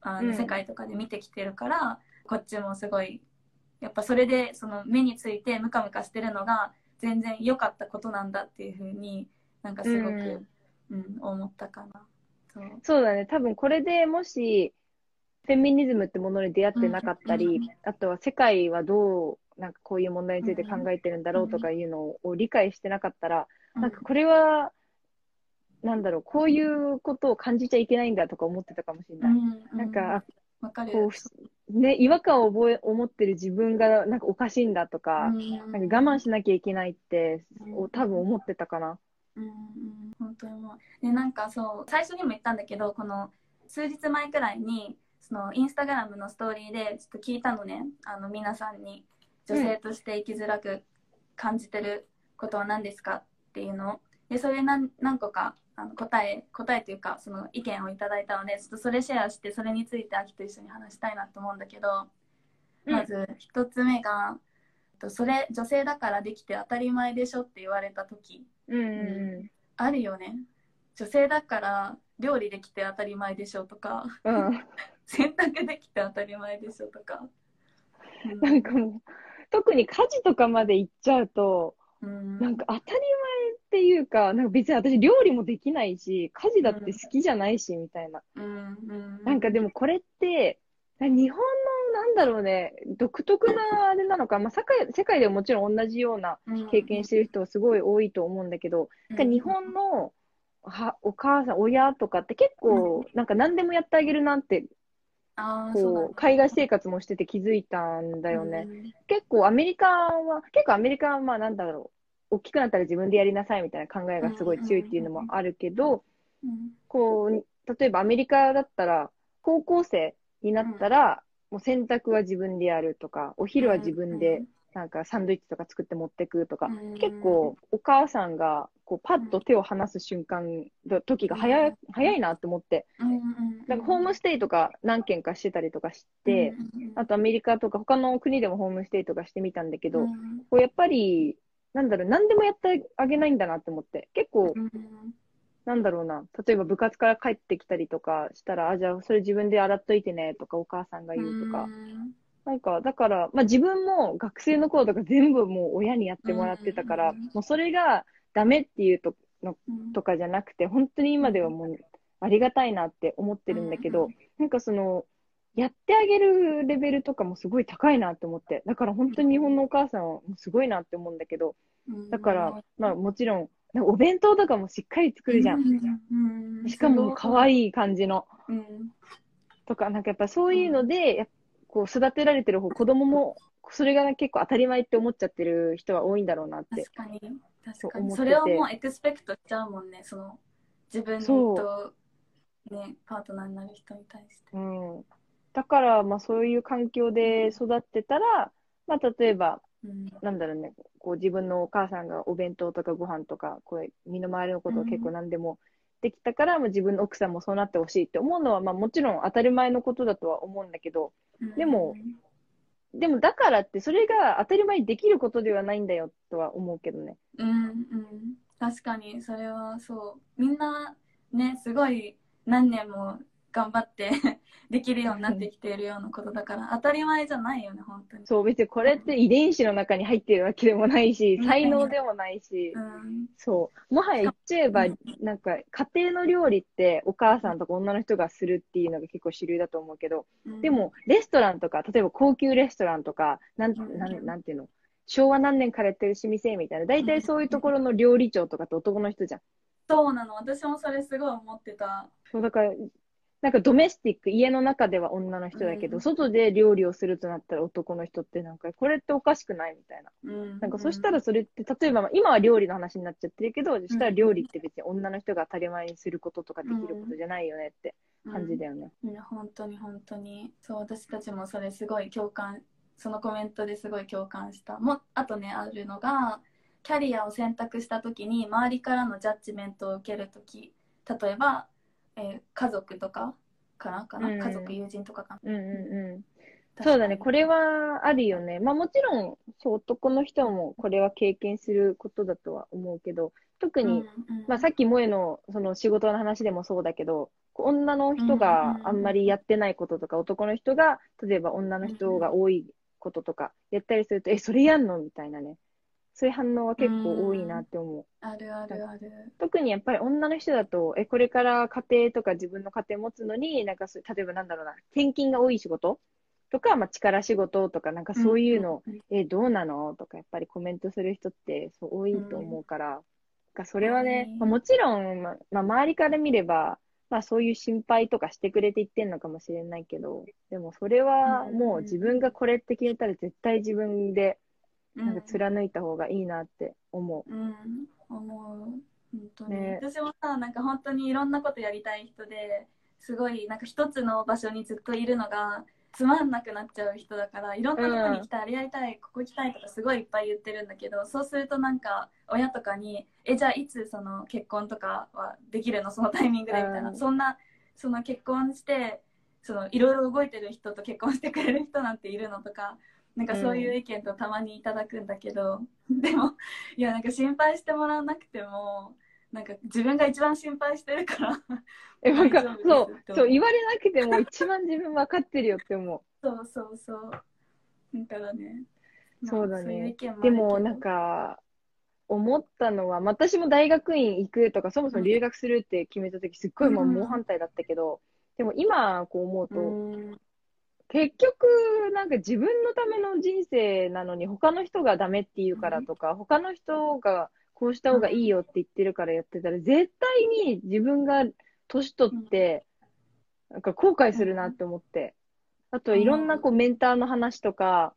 あの、うん。世界とかで見てきてるからこっちもすごいやっぱそれでその目についてムカムカしてるのが全然良かったことなんだっていうふうになんかすごく、うん。思ったかな。そう。そうだね。多分これでもし、フェミニズムってものに出会ってなかったり、うんあとは世界はどう、なんかこういう問題について考えてるんだろうとかいうのを理解してなかったら、なんかこれは、なんだろう、こういうことを感じちゃいけないんだとか思ってたかもしれない。うんなんか、かるこう、ね、違和感を覚え、思ってる自分がなんかおかしいんだとか、なんか我慢しなきゃいけないって、お多分思ってたかな。うんうん。本当にもう。でなんかそう最初にも言ったんだけどこの数日前くらいにそのインスタグラムのストーリーでちょっと聞いたのね。あの皆さんに女性として生きづらく感じてることは何ですかっていうのを。でそれ何何個かあの答え答えというかその意見をいただいたのでちょっとそれシェアしてそれについて秋と一緒に話したいなと思うんだけど、うんまず一つ目がとそれ女性だからできて当たり前でしょって言われた時うんうんあるよね女性だから料理できて当たり前でしょとかうん。うん。洗濯できて当たり前でしょとか、うんなんかもう、特に家事とかまで行っちゃうと、うんなんか当たり前っていうか、なんか別に私料理もできないし、家事だって好きじゃないし、みたいな。うんうんなんかでもこれって、日本のなんだろうね、独特なあれなのか、まあ世界、世界でももちろん同じような経験してる人はすごい多いと思うんだけど、なんか日本のはお母さん、親とかって結構、なんか何でもやってあげるなんてこう、海外生活もしてて気づいたんだだよね。。結構アメリカは、結構アメリカはまあなんだろう、大きくなったら自分でやりなさいみたいな考えがすごい強いっていうのもあるけど、うん。こう、例えばアメリカだったら、高校生になったら、もう洗濯は自分でやるとか、お昼は自分で、なんかサンドイッチとか作って持ってくとか、うん。結構お母さんがこうパッと手を離す瞬間、時が早い、早いなって思って、なんかホームステイとか何軒かしてたりとかして、あとアメリカとか他の国でもホームステイとかしてみたんだけど、うん。こうやっぱり、なんだろう、何でもやってあげないんだなって思って、結構、うん。なんだろうな、例えば部活から帰ってきたりとかしたら、あ、じゃあそれ自分で洗っといてねとかお母さんが言うとか、なんか、だから、まあ自分も学生の頃とか全部もう親にやってもらってたから、うん。もうそれがダメっていうとうん。とかじゃなくて、本当に今ではもうありがたいなって思ってるんだけど、うん。なんかその、やってあげるレベルとかもすごい高いなって思って、だから本当に日本のお母さんはすごいなって思うんだけど、うんだから、まあもちろん、なんかお弁当とかもしっかり作るじゃん。うんうんしかも可愛い感じの。うん。とか、なんかやっぱそういうので、やっこう育てられてる方、子供も、それが結構当たり前って思っちゃってる人は多いんだろうなって。確。かに。確かに。思ってて。それをもうエクスペクトしちゃうもんね。その自分そとねパートナーになる人に対して。うん。だから、まあそういう環境で育ってたら、まあ例えば、うん。なんだろうね、こう自分のお母さんがお弁当とかご飯とか、こう身の回りのことを結構何でもできたから、まあ自分の奥さんもそうなってほしいって思うのは、まあもちろん当たり前のことだとは思うんだけど、でもでもだからってそれが当たり前にできることではないんだよとは思うけどね。うんうん。確かにそれはそう。みんなねすごい何年も頑張って できるようになってきているようなことだから当たり前じゃないよね本当に。そう、別にこれって遺伝子の中に入ってるわけでもないし、うん。才能でもないし、うん。そう。もはや言っちゃえばう。ん、なんか家庭の料理ってお母さんとか女の人がするっていうのが結構主流だと思うけど、うん。でも、レストランとか、例えば高級レストランとか、なんなん、なんていうの？昭和何年からやってる老舗みたいな、大体そういうところの料理長とかって男の人じゃん。そうなの。私もそれすごい思ってた。そう、だから、なんかドメスティック、家の中では女の人だけど、うん。外で料理をするとなったら男の人ってなんか、これっておかしくないみたいな。うん。なんかそしたらそれって、例えばまあ今は料理の話になっちゃってるけど、そしたら料理って別に女の人が当たり前にすることとかできることじゃないよねって感じだよね。いや本当に本当に。そう私たちもそれすごい共感そのコメントですごい共感した。もあとねあるのがキャリアを選択した時に周りからのジャッジメントを受ける時例えば、えー家族とかかなかな、うん。家族友人とかかな？うんうんうん。そうだね、これはあるよね。まあもちろん、そう、男の人もこれは経験することだとは思うけど、特に、うんうんまあさっき萌えのその仕事の話でもそうだけど、女の人があんまりやってないこととか、男の人が、例えば女の人が多いこととか、やったりすると、え、それやんの？みたいなね。そういう反応は結構多いなって思う。あるあるある。特にやっぱり女の人だと、え、これから家庭とか自分の家庭持つのに、なんか例えばなんだろうな、転勤が多い仕事とか、まあ力仕事とか、なんかそういうの、んんえ、どうなのとか、やっぱりコメントする人ってそう多いと思うから、なんかそれはね、うん。まあ、もちろん、まあ、まあ周りから見れば、まあそういう心配とかしてくれて言ってんのかもしれないけど、でもそれはもう自分がこれって決めたら絶対自分でなんか貫いた方がいいなって思う。ん、思う。本当に、ね。私もさなんか本当にいろんなことやりたい人ですごいなんか一つの場所にずっといるのがつまんなくなっちゃう人だからいろんなとこに行きたい、あれやりたいここ行きたいとかすごいいっぱい言ってるんだけどそうするとなんか親とかに「えじゃあいつその結婚とかはできるのそのタイミングで」みたいな、うん。そんなその結婚してそのいろいろ動いてる人と結婚してくれる人なんているのとかなんかそういう意見とたまにいただくんだけど、でもいやなんか心配してもらわなくてもなんか自分が一番心配してるからう。え、なんかそうそう、言われなくても一番自分分かってるよって思う。そうそう。そうだからねそうだね。まあいう意見もあるでもなんか、思ったのは、私も大学院行くとか、そもそも留学するって決めたとき、すっごいもう猛反対だったけど、でも今こう思うと、うん結局、なんか自分のための人生なのに、他の人がダメって言うからとか、他の人がこうした方がいいよって言ってるからやってたら、絶対に自分が年取って、なんか後悔するなって思って。あといろんなこうメンターの話とか、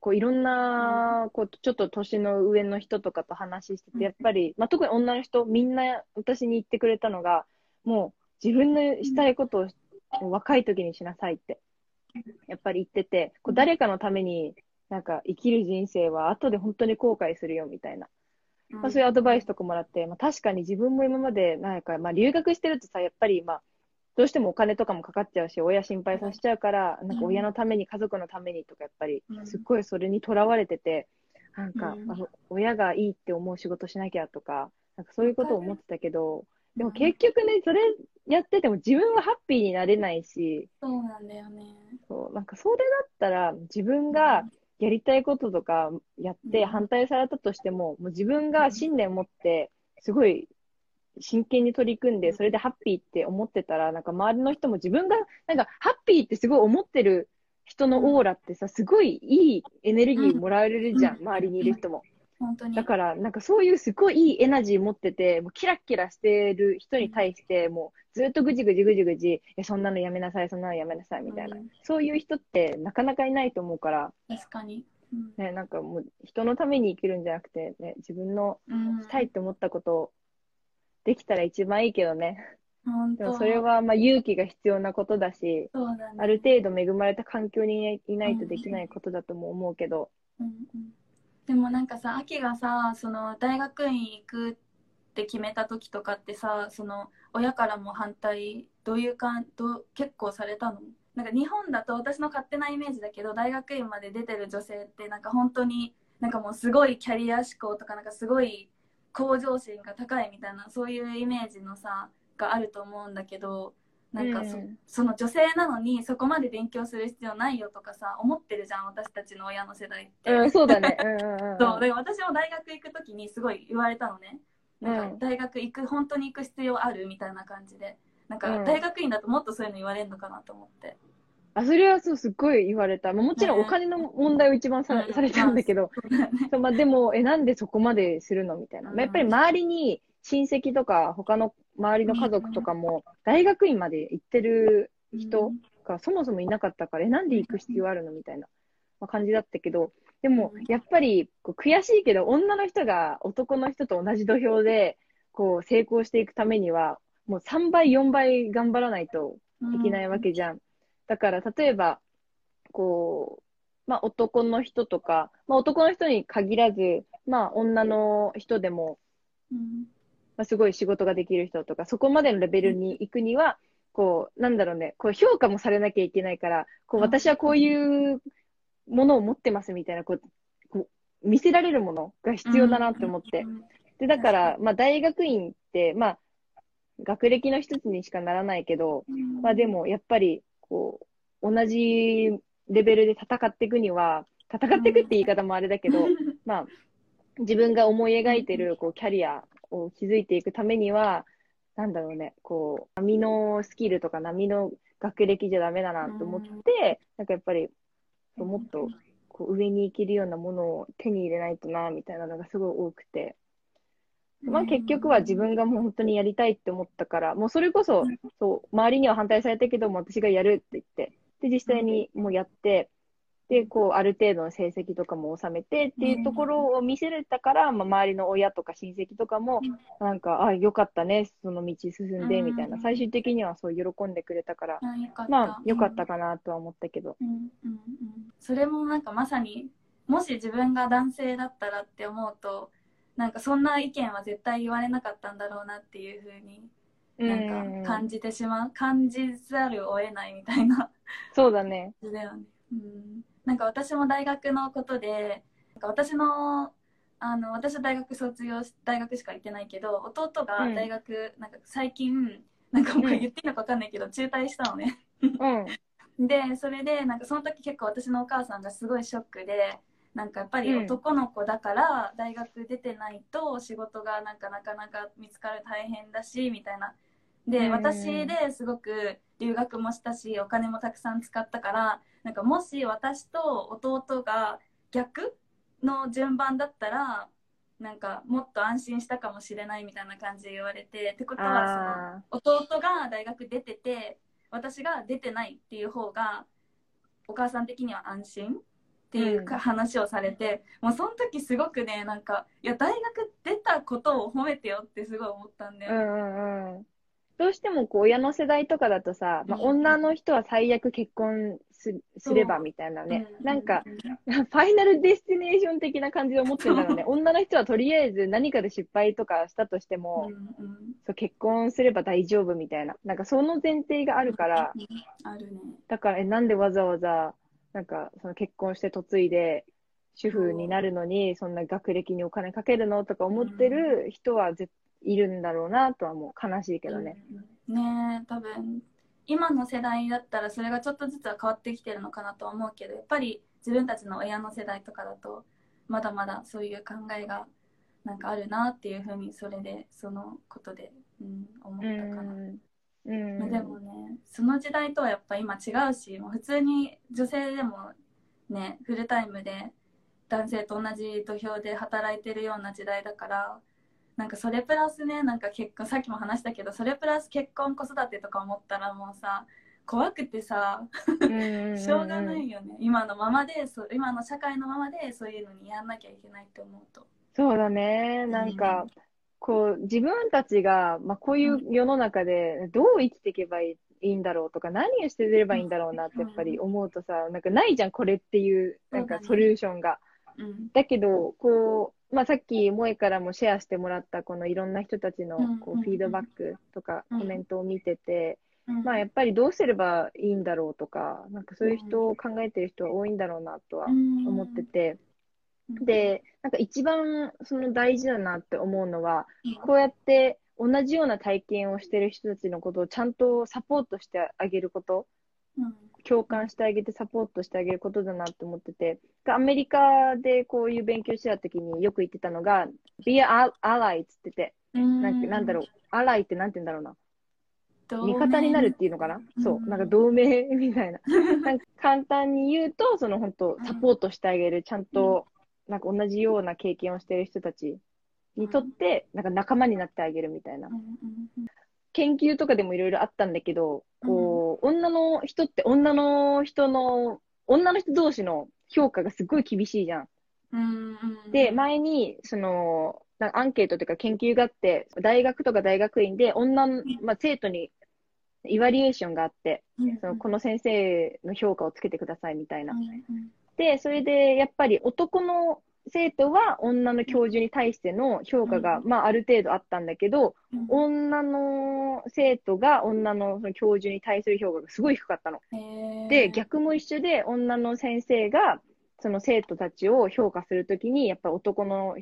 こういろんな、こうちょっと年の上の人とかと話してて、やっぱり、まあ、特に女の人、みんな私に言ってくれたのが、もう自分のしたいことを若い時にしなさいって、やっぱり言ってて、こう誰かのためになんか生きる人生は後で本当に後悔するよみたいな。まあ、そういうアドバイスとかもらって、まあ、確かに自分も今まで、なんか、まあ、留学してるとさ、やっぱり、まあ、どうしてもお金とかもかかっちゃうし、親心配させちゃうから、なんか親のために、家族のためにとか、やっぱり、すっごいそれにとらわれてて、なんか、親がいいって思う仕事しなきゃとか、なんかそういうことを思ってたけど、でも結局ね、それやってても自分はハッピーになれないし、そうなんだよね。そう、なんかそれだったら自分がやりたいこととかやって反対されたとしても、もう自分が信念持って、すごい真剣に取り組んで、それでハッピーって思ってたら、なんか周りの人も自分が、なんかハッピーってすごい思ってる人のオーラってさ、すごいいいエネルギーもらえるじゃん、周りにいる人も。本当に。だから、なんかそういうすごいいいエナジー持ってて、もうキラッキラしてる人に対して、もうずっとぐじぐじぐじぐじ、え、そんなのやめなさい、そんなのやめなさい、みたいな、うん、そういう人ってなかなかいないと思うから。確かに。うん、ね、なんかもう人のために生きるんじゃなくて、ね、自分のしたいって思ったことをできたら一番いいけどね。でもそれはまあ勇気が必要なことだし、ね、ある程度恵まれた環境にいないとできないことだとも思うけど。うんうん、でもなんかさ、秋がさ、その大学院行くって決めた時とかってさ、その親からも反対、どういうかんど結構されたの？なんか日本だと私の勝手なイメージだけど、大学院まで出てる女性ってなんか本当になんかもうすごいキャリア志向とかなんかすごい向上心が高いみたいなそういうイメージのさがあると思うんだけどなんかそうん、その女性なのにそこまで勉強する必要ないよとかさ思ってるじゃん私たちの親の世代って、うん、そうだね、うんうん、そうで私も大学行く時にすごい言われたのね。なんか大学行く、本当に行く必要あるみたいな感じで。なんか大学院だともっとそういうの言われるのかなと思って。あ、それはそう、すっごい言われた。まあ、もちろんお金の問題を一番さ,、されたんだけど、まあ、でも、え、なんでそこまでするのみたいな。まあ、やっぱり周りに親戚とか、他の周りの家族とかも、大学院まで行ってる人がそもそもいなかったから、え、なんで行く必要あるのみたいな、まあ、感じだったけど、でも、やっぱり、こう悔しいけど、女の人が男の人と同じ土俵で、こう、成功していくためには、もう3倍、4倍頑張らないといけないわけじゃん。だから、例えば、こう、まあ、男の人とか、まあ、男の人に限らず、まあ、女の人でも、うん、まあ、すごい仕事ができる人とか、そこまでのレベルに行くには、こう、なんだろうね、こう評価もされなきゃいけないから、こう、私はこういうものを持ってますみたいな、こう、こう見せられるものが必要だなって思って。で、だから、まあ、大学院って、まあ、学歴の一つにしかならないけど、まあでも、やっぱり、こう、同じレベルで戦っていくには、戦っていくって言い方もあれだけど、まあ、自分が思い描いてる、こう、キャリアを築いていくためには、なんだろうね、こう、波のスキルとか波の学歴じゃダメだなと思って、なんかやっぱり、もっとこう上に行けるようなものを手に入れないとな、みたいなのがすごい多くて。まあ結局は自分がもう本当にやりたいって思ったから、もうそれこそ、そう、周りには反対されたけども、私がやるって言って、で、実際にもうやって、で、こう、ある程度の成績とかも収めてっていうところを見せれたから、まあ、周りの親とか親戚とかも、なんか、あ、よかったね、その道進んで、みたいな、最終的にはそう喜んでくれたから、まあ、よかったかなとは思ったけど。うんうんうん、それもなんかまさに、もし自分が男性だったらって思うと、なんかそんな意見は絶対言われなかったんだろうなっていうふうになんか感じてしまう、感じざるを得ないみたいな。そうだね。だよね、うん、なんか私も大学のことでなんか私のあの私は大学卒業し大学しか行ってないけど弟が大学、うん、なんか最近なんかもう言っていいのか分かんないけど、中退したのね。うん、でそれでなんかその時結構私のお母さんがすごいショックでなんかやっぱり男の子だから大学出てないと仕事がなんかなかなか見つかる大変だしみたいな。で私ですごく留学もしたしお金もたくさん使ったからなんかもし私と弟が逆の順番だったらなんかもっと安心したかもしれないみたいな感じで言われてってことはその弟が大学出てて私が出てないっていう方がお母さん的には安心っていうか話をされて、もうその時すごくねなんかいや大学出たことを褒めてよってすごい思ったんで、うんうんうん。どうしてもこう親の世代とかだとさ、まあ、うん女の人は最悪結婚すすればみたいなね、うなんか、ファイナルデスティネーション的な感じで思ってるんだろうね。女の人はとりあえず何かで失敗とかしたとしても、そう結婚すれば大丈夫みたいな。なんかその前提があるから、あるね。だから、え、なんでわざわざ、なんか、その結婚して嫁いで、主婦になるのに、そんな学歴にお金かけるのとか思ってる人はぜいるんだろうなとはもう悲しいけどね。うんねえ多分今の世代だったらそれがちょっとずつは変わってきてるのかなとは思うけどやっぱり自分たちの親の世代とかだとまだまだそういう考えがなんかあるなっていうふうにそれでそのことで、うん、思っうたかな。ん。うん。まあでもねその時代とはやっぱ今違うしもう普通に女性でもねフルタイムで男性と同じ土俵で働いてるような時代だからなんかそれプラスねなんか結婚さっきも話したけどそれプラス結婚子育てとか思ったらもうさ怖くてさうんしょうがないよね今のままでそう今の社会のままでそういうのにやんなきゃいけないって思うと。そうだね。なんか、こう、自分たちが、まあ、こういう世の中でどう生きていけばいいいいんだろうとか、何をしてればいいんだろうなってやっぱり思うとさ、なんかないじゃん、これっていう、なんかソリューションが。うん。だけど、こう、まあ、さっき萌えからもシェアしてもらったこのいろんな人たちのこうフィードバックとかうん。コメントを見てて、うん。まあやっぱりどうすればいいんだろうとか、なんかそういう人を考えてる人は多いんだろうなとは思ってて、で、なんか一番その大事だなって思うのは、こうやって同じような体験をしてる人たちのことをちゃんとサポートしてあげること、うん共感してあげてサポートしてあげることだなって思ってて、アメリカでこういう勉強してた時によく言ってたのが、be a ally っつってて、うんなん。かなんだろう、ally ってなんて言うんだろうな。味方になるっていうのかな、うん。そう、なんか同盟みたいな。なんか簡単に言うと、その本当、サポートしてあげる、ちゃんと、なんか同じような経験をしている人たちにとって、なんか仲間になってあげるみたいな研究とかでもいろいろあったんだけど、こう、女の人って女の人の、女の人同士の評価がすごい厳しいじゃん。うんうんで、前に、その、なんかアンケートというか研究があって、大学とか大学院で女の、まあ、生徒にイバリエーションがあって、うん。そのこの先生の評価をつけてくださいみたいな。う。んうん。で、それでやっぱり男の生徒は女の教授に対しての評価が、うん。まあある程度あったんだけど、うん。女の生徒が女のその教授に対する評価がすごい低かったの。で、逆も一緒で女の先生がその生徒たちを評価するときに、やっぱ男の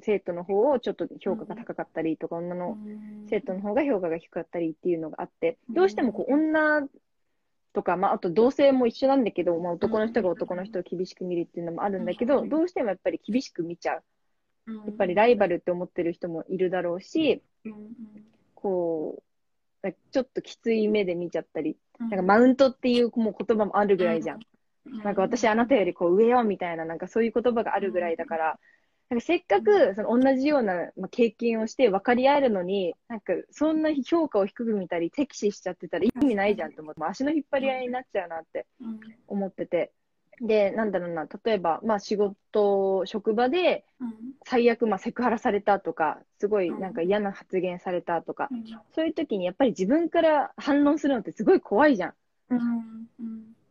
生徒の方をちょっと評価が高かったりとか、女のうん。生徒の方が評価が低かったりっていうのがあって、うんどうしてもこう女とか、まあ、あと同性も一緒なんだけど、まあ、男の人が男の人を厳しく見るっていうのもあるんだけど、うんどうしてもやっぱり厳しく見ちゃう。うんやっぱりライバルって思ってる人もいるだろうし、こう、ちょっときつい目で見ちゃったり、うん。なんかマウントっていうもう言葉もあるぐらいじゃん。なんか私あなたよりこう上よみたいな、なんかそういう言葉があるぐらいだから、なんかせっかくその同じようなまあ経験をして分かり合えるのに、なんかそんな評価を低く見たり、敵視しちゃってたら意味ないじゃんと思って、足の引っ張り合いになっちゃうなってうん。思ってて。で、なんだろうな、例えば、まあ仕事、職場でうん。最悪、まあセクハラされたとか、すごいなんか嫌な発言されたとか、うん。そういう時にやっぱり自分から反論するのってすごい怖いじゃん。うん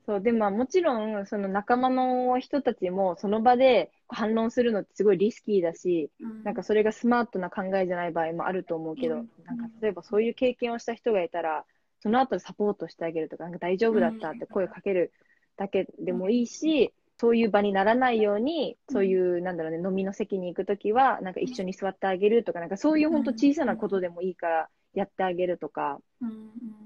そう、で、まあもちろん、その仲間の人たちもその場で反論するのってすごいリスキーだし、うん。なんかそれがスマートな考えじゃない場合もあると思うけど、うん。なんか例えばそういう経験をした人がいたら、その後サポートしてあげるとか、なんか大丈夫だったって声をかけるだけでもいいし、そういう場にならないように、そういう、なんだろうね、飲みの席に行くときは、なんか一緒に座ってあげるとか、なんかそういう本当小さなことでもいいからやってあげるとか、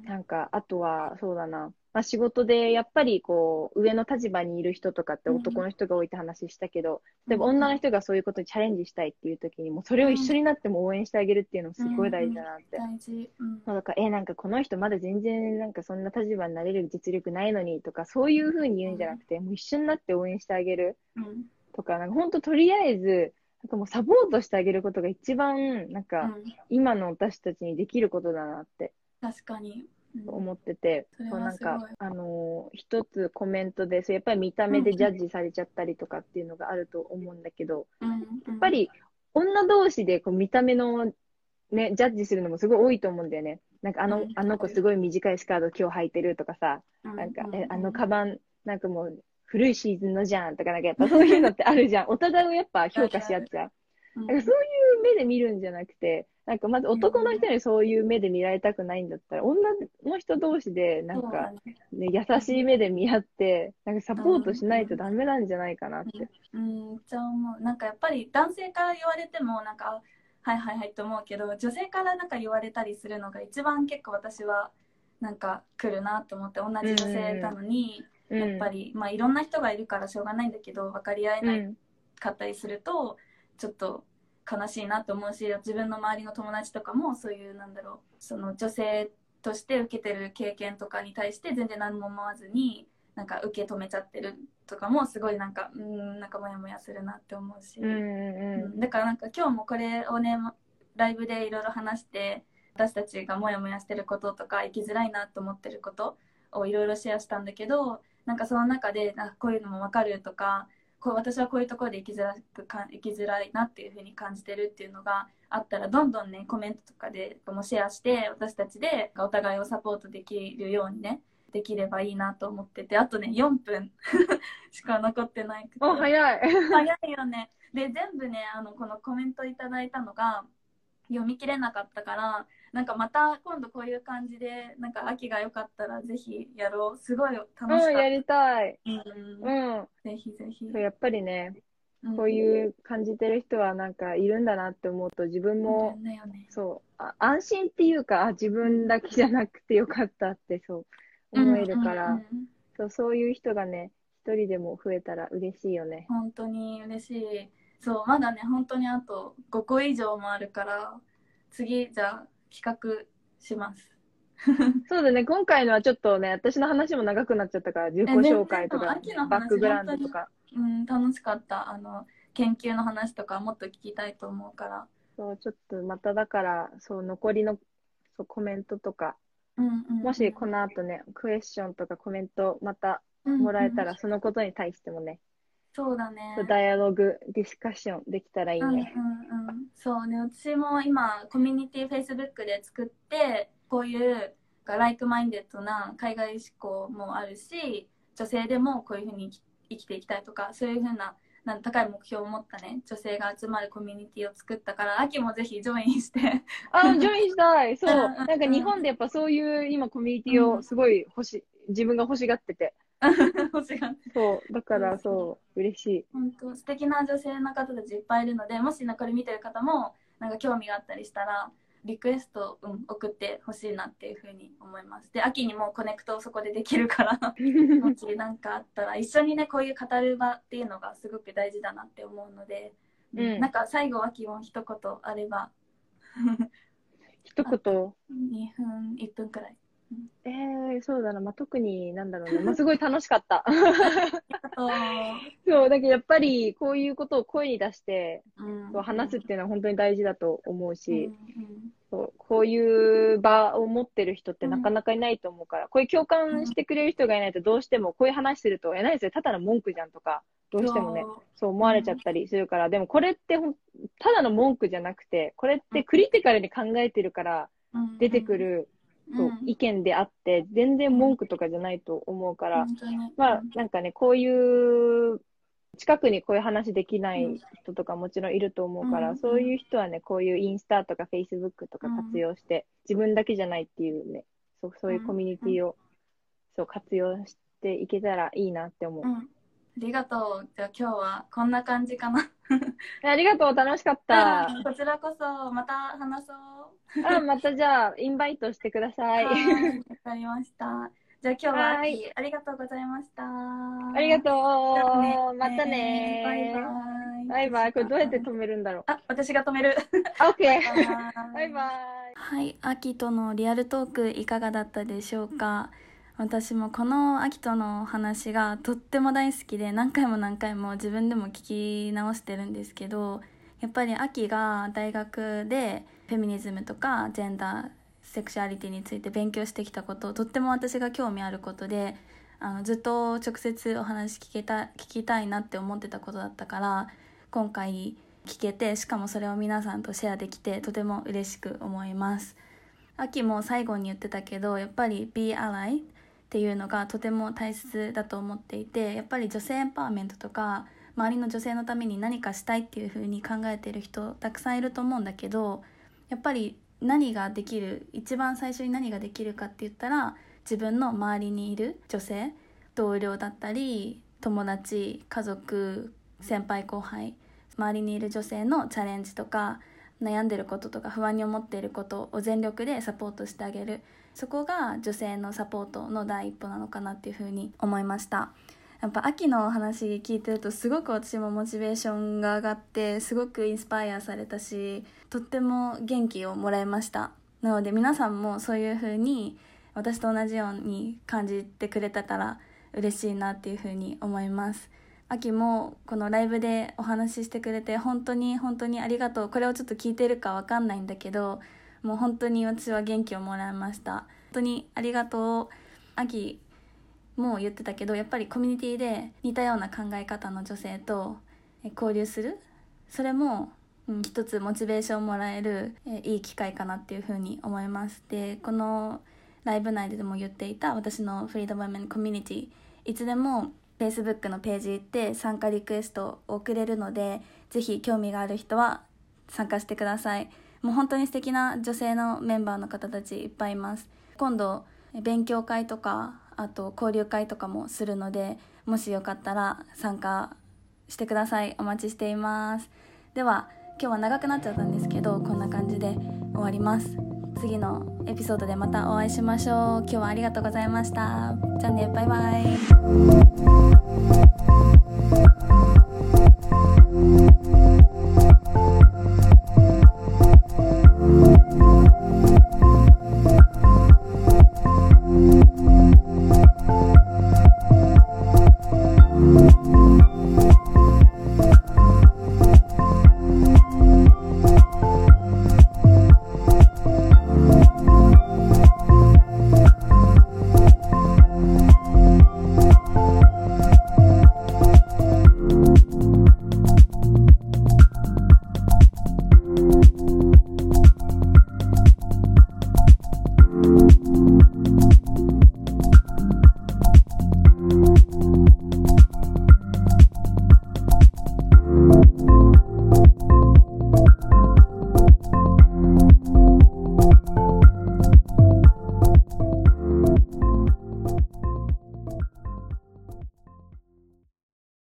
なんか、あとは、そうだな。まあ、仕事で、やっぱり、こう、上の立場にいる人とかって男の人が多いって話したけど、例えば女の人がそういうことにチャレンジしたいっていう時にも、それを一緒になっても応援してあげるっていうのもすごい大事だなって。大事。うん。そうだから、え、なんかこの人まだ全然なんかそんな立場になれる実力ないのにとか、そういうふうに言うんじゃなくて、もう一緒になって応援してあげる。うん。とか、なんか本当とりあえず、なんかもうサポートしてあげることが一番、なんかうん。今の私たちにできることだなって。確かに思ってて、うん。こうなんかあのー一つコメントで、そうやっぱり見た目でジャッジされちゃったりとかっていうのがあると思うんだけど、うんうん。やっぱり女同士でこう見た目のね、ジャッジするのもすごい多いと思うんだよね。なんかあの、うん。あの子すごい短いスカート今日履いてるとかさ、うんなんか、うん。え、あのカバン、なんかもう古いシーズンのじゃんとか、なんかやっぱそういうのってあるじゃん。お互いをやっぱ評価し合っちゃう。うん。なんかそういう目で見るんじゃなくて、なんかまず男の人にそういう目で見られたくないんだったら、女の人同士でなんか、ねね、優しい目で見合って、なんかサポートしないとダメなんじゃないかなって。うん、めっちゃ思う。なんかやっぱり男性から言われても、なんか、あはいはいはいと思うけど、女性からなんか言われたりするのが一番結構私は、なんか来るなと思って、同じ女性なのに、うん、やっぱり、まあいろんな人がいるからしょうがないんだけど、分かり合えないうん、かったりすると、ちょっと悲しいなと思うし、自分の周りの友達とかもそういう、なんだろう、その女性として受けてる経験とかに対して全然何も思わずに、なんか受け止めちゃってるとかもすごいなんか、うん、なんかモヤモヤするなって思うし、うん、うん、うん。だからなんか今日もこれをね、ライブでいろいろ話して、私たちがモヤモヤしてることとか、生きづらいなと思ってることをいろいろシェアしたんだけど、なんかその中で、あこういうのもわかるとか、こう私はこういうところで生きづらくか生きづらいなっていうふうに感じてるっていうのがあったらどんどんねコメントとかでもシェアして私たちでお互いをサポートできるようにねできればいいなと思っててあとね4分 しか残ってないくてあ、早い。早いよねで全部ねあのこのコメントいただいたのが読み切れなかったからなんかまた今度こういう感じでなんか秋が良かったらぜひやろう。すごい楽しかうん、った、やりたい。うん。うん。ぜひぜひ。やっぱりね、うん。こういう感じてる人はなんかいるんだなって思うと自分も、ね。そう、あ安心っていうか、あ自分だけじゃなくてよかったってそう思えるから、うんうん。うんそうそういう人がね、一人でも増えたら嬉しいよね。本当に嬉しい。そうまだね本当にあと5個以上もあるから次じゃあ企画します。そうだね、今回のはちょっとね、私の話も長くなっちゃったから、自己紹介とかバックグラウンドとか、うん楽しかった。あの研究の話とかもっと聞きたいと思うから。そう、ちょっとまただから、そう、残りのそうコメントとか、うんうん。うんもしこの後ね、クエスチョンとかコメントまたもらえたら、そのことに対してもね、そうだねダイアログ、ディスカッションできたらいいうんうんね。うん、そうね私も今コミュニティフェイスブックで作ってこういうライクマインデッドな海外志向もあるし女性でもこういうふうに生きていきたいとかそういうふうななん高い目標を持ったね女性が集まるコミュニティを作ったから秋もぜひジョインしてあ、ジョインしたい。そう。うんうんうんなんか日本でやっぱそういう今コミュニティをすごい欲し、自分が欲しがってて。欲しがそう。だからそう、嬉しい。本当素敵な女性の方たちいっぱいいるのでもしこれ見てる方もなんか興味があったりしたらリクエスト、うん、送ってほしいなっていうふうに思いますで秋にもコネクトをそこでできるから もし何かあったら一緒にねこういう語る場っていうのがすごく大事だなって思うので、うんなんか最後秋も一言あれば 一言。2分1分くらいえー、そうだな。まあ、特に、なんだろうね。まあ、すごい楽しかった。そう、だけどやっぱり、こういうことを声に出して、うん。話すっていうのは本当に大事だと思ううんし、そうこういう場を持ってる人ってなかなかいないと思うから、こういう共感してくれる人がいないとどうしてもこういう話すると、え、何それただの文句じゃんとか、どうしてもね、そう。思われちゃったりするから、でもこれってほんただの文句じゃなくて、これってクリティカルに考えてるからうん。出てくる、そう意見であって、全然文句とかじゃないと思うから、まあ、なんかね、こういう、近くにこういう話できない人とかもちろんいると思うから、うん。そういう人はね、こういうインスタとかフェイスブックとか活用して、自分だけじゃないっていうね、そうそういうコミュニティを、そう活用していけたらいいなって思う。うん、ありがとうじゃあ今日はこんな感じかな ありがとう、楽しかった。うんこちらこそまた話そうあ、またじゃあ、インバイトしてください。はいわかりましたじゃあ今日はありがとうございましたありがとう。またねバイバイバイバイ。これどうやって止めるんだろう。あ私が止めるあ、オッケー。ババイバイ。はい、秋とのリアルトークいかがだったでしょうか私もこの秋との話がとっても大好きで何回も何回も自分でも聞き直してるんですけどやっぱり秋が大学でフェミニズムとかジェンダーセクシュアリティについて勉強してきたこととっても私が興味あることであのずっと直接お話聞けた聞きたいなって思ってたことだったから今回聞けてしかもそれを皆さんとシェアできてとても嬉しく思います。秋も最後に言ってたけどやっぱり Be Ally っていうのがとても大切だと思っていてやっぱり女性エンパワーメントとか周りの女性のために何かしたいっていう風に考えてる人たくさんいると思うんだけどやっぱり何ができる一番最初に何ができるかって言ったら自分の周りにいる女性同僚だったり友達家族先輩後輩周りにいる女性のチャレンジとか悩んでることとか不安に思っていることを全力でサポートしてあげる。そこが女性のサポートの第一歩なのかなっていうふうに思いました。やっぱ秋のお話聞いてるとすごく私もモチベーションが上がってすごくインスパイアされたしとっても元気をもらいました。なので皆さんもそういう風に私と同じように感じてくれてたら嬉しいなっていう風に思います。秋もこのライブでお話ししてくれて本当に本当にありがとう。これをちょっと聞いてるかわかんないんだけどもう本当に私は元気をもらいました。本当にありがとう。秋も言ってたけどやっぱりコミュニティで似たような考え方の女性と交流する。それも、うん、一つモチベーションをもらえるえいい機会かなっていうふうに思います。でこのライブ内でも言っていた私のフリードムウメンコミュニティいつでも Facebook のページ行って参加リクエストを送れるのでぜひ興味がある人は参加してください。もう本当に素敵な女性のメンバーの方たちいっぱいいます。今度勉強会とかあと交流会とかもするのでもしよかったら参加してください。お待ちしています。では今日は長くなっちゃったんですけどこんな感じで終わります。次のエピソードでまたお会いしましょう。今日はありがとうございました。じゃあねバイバイ。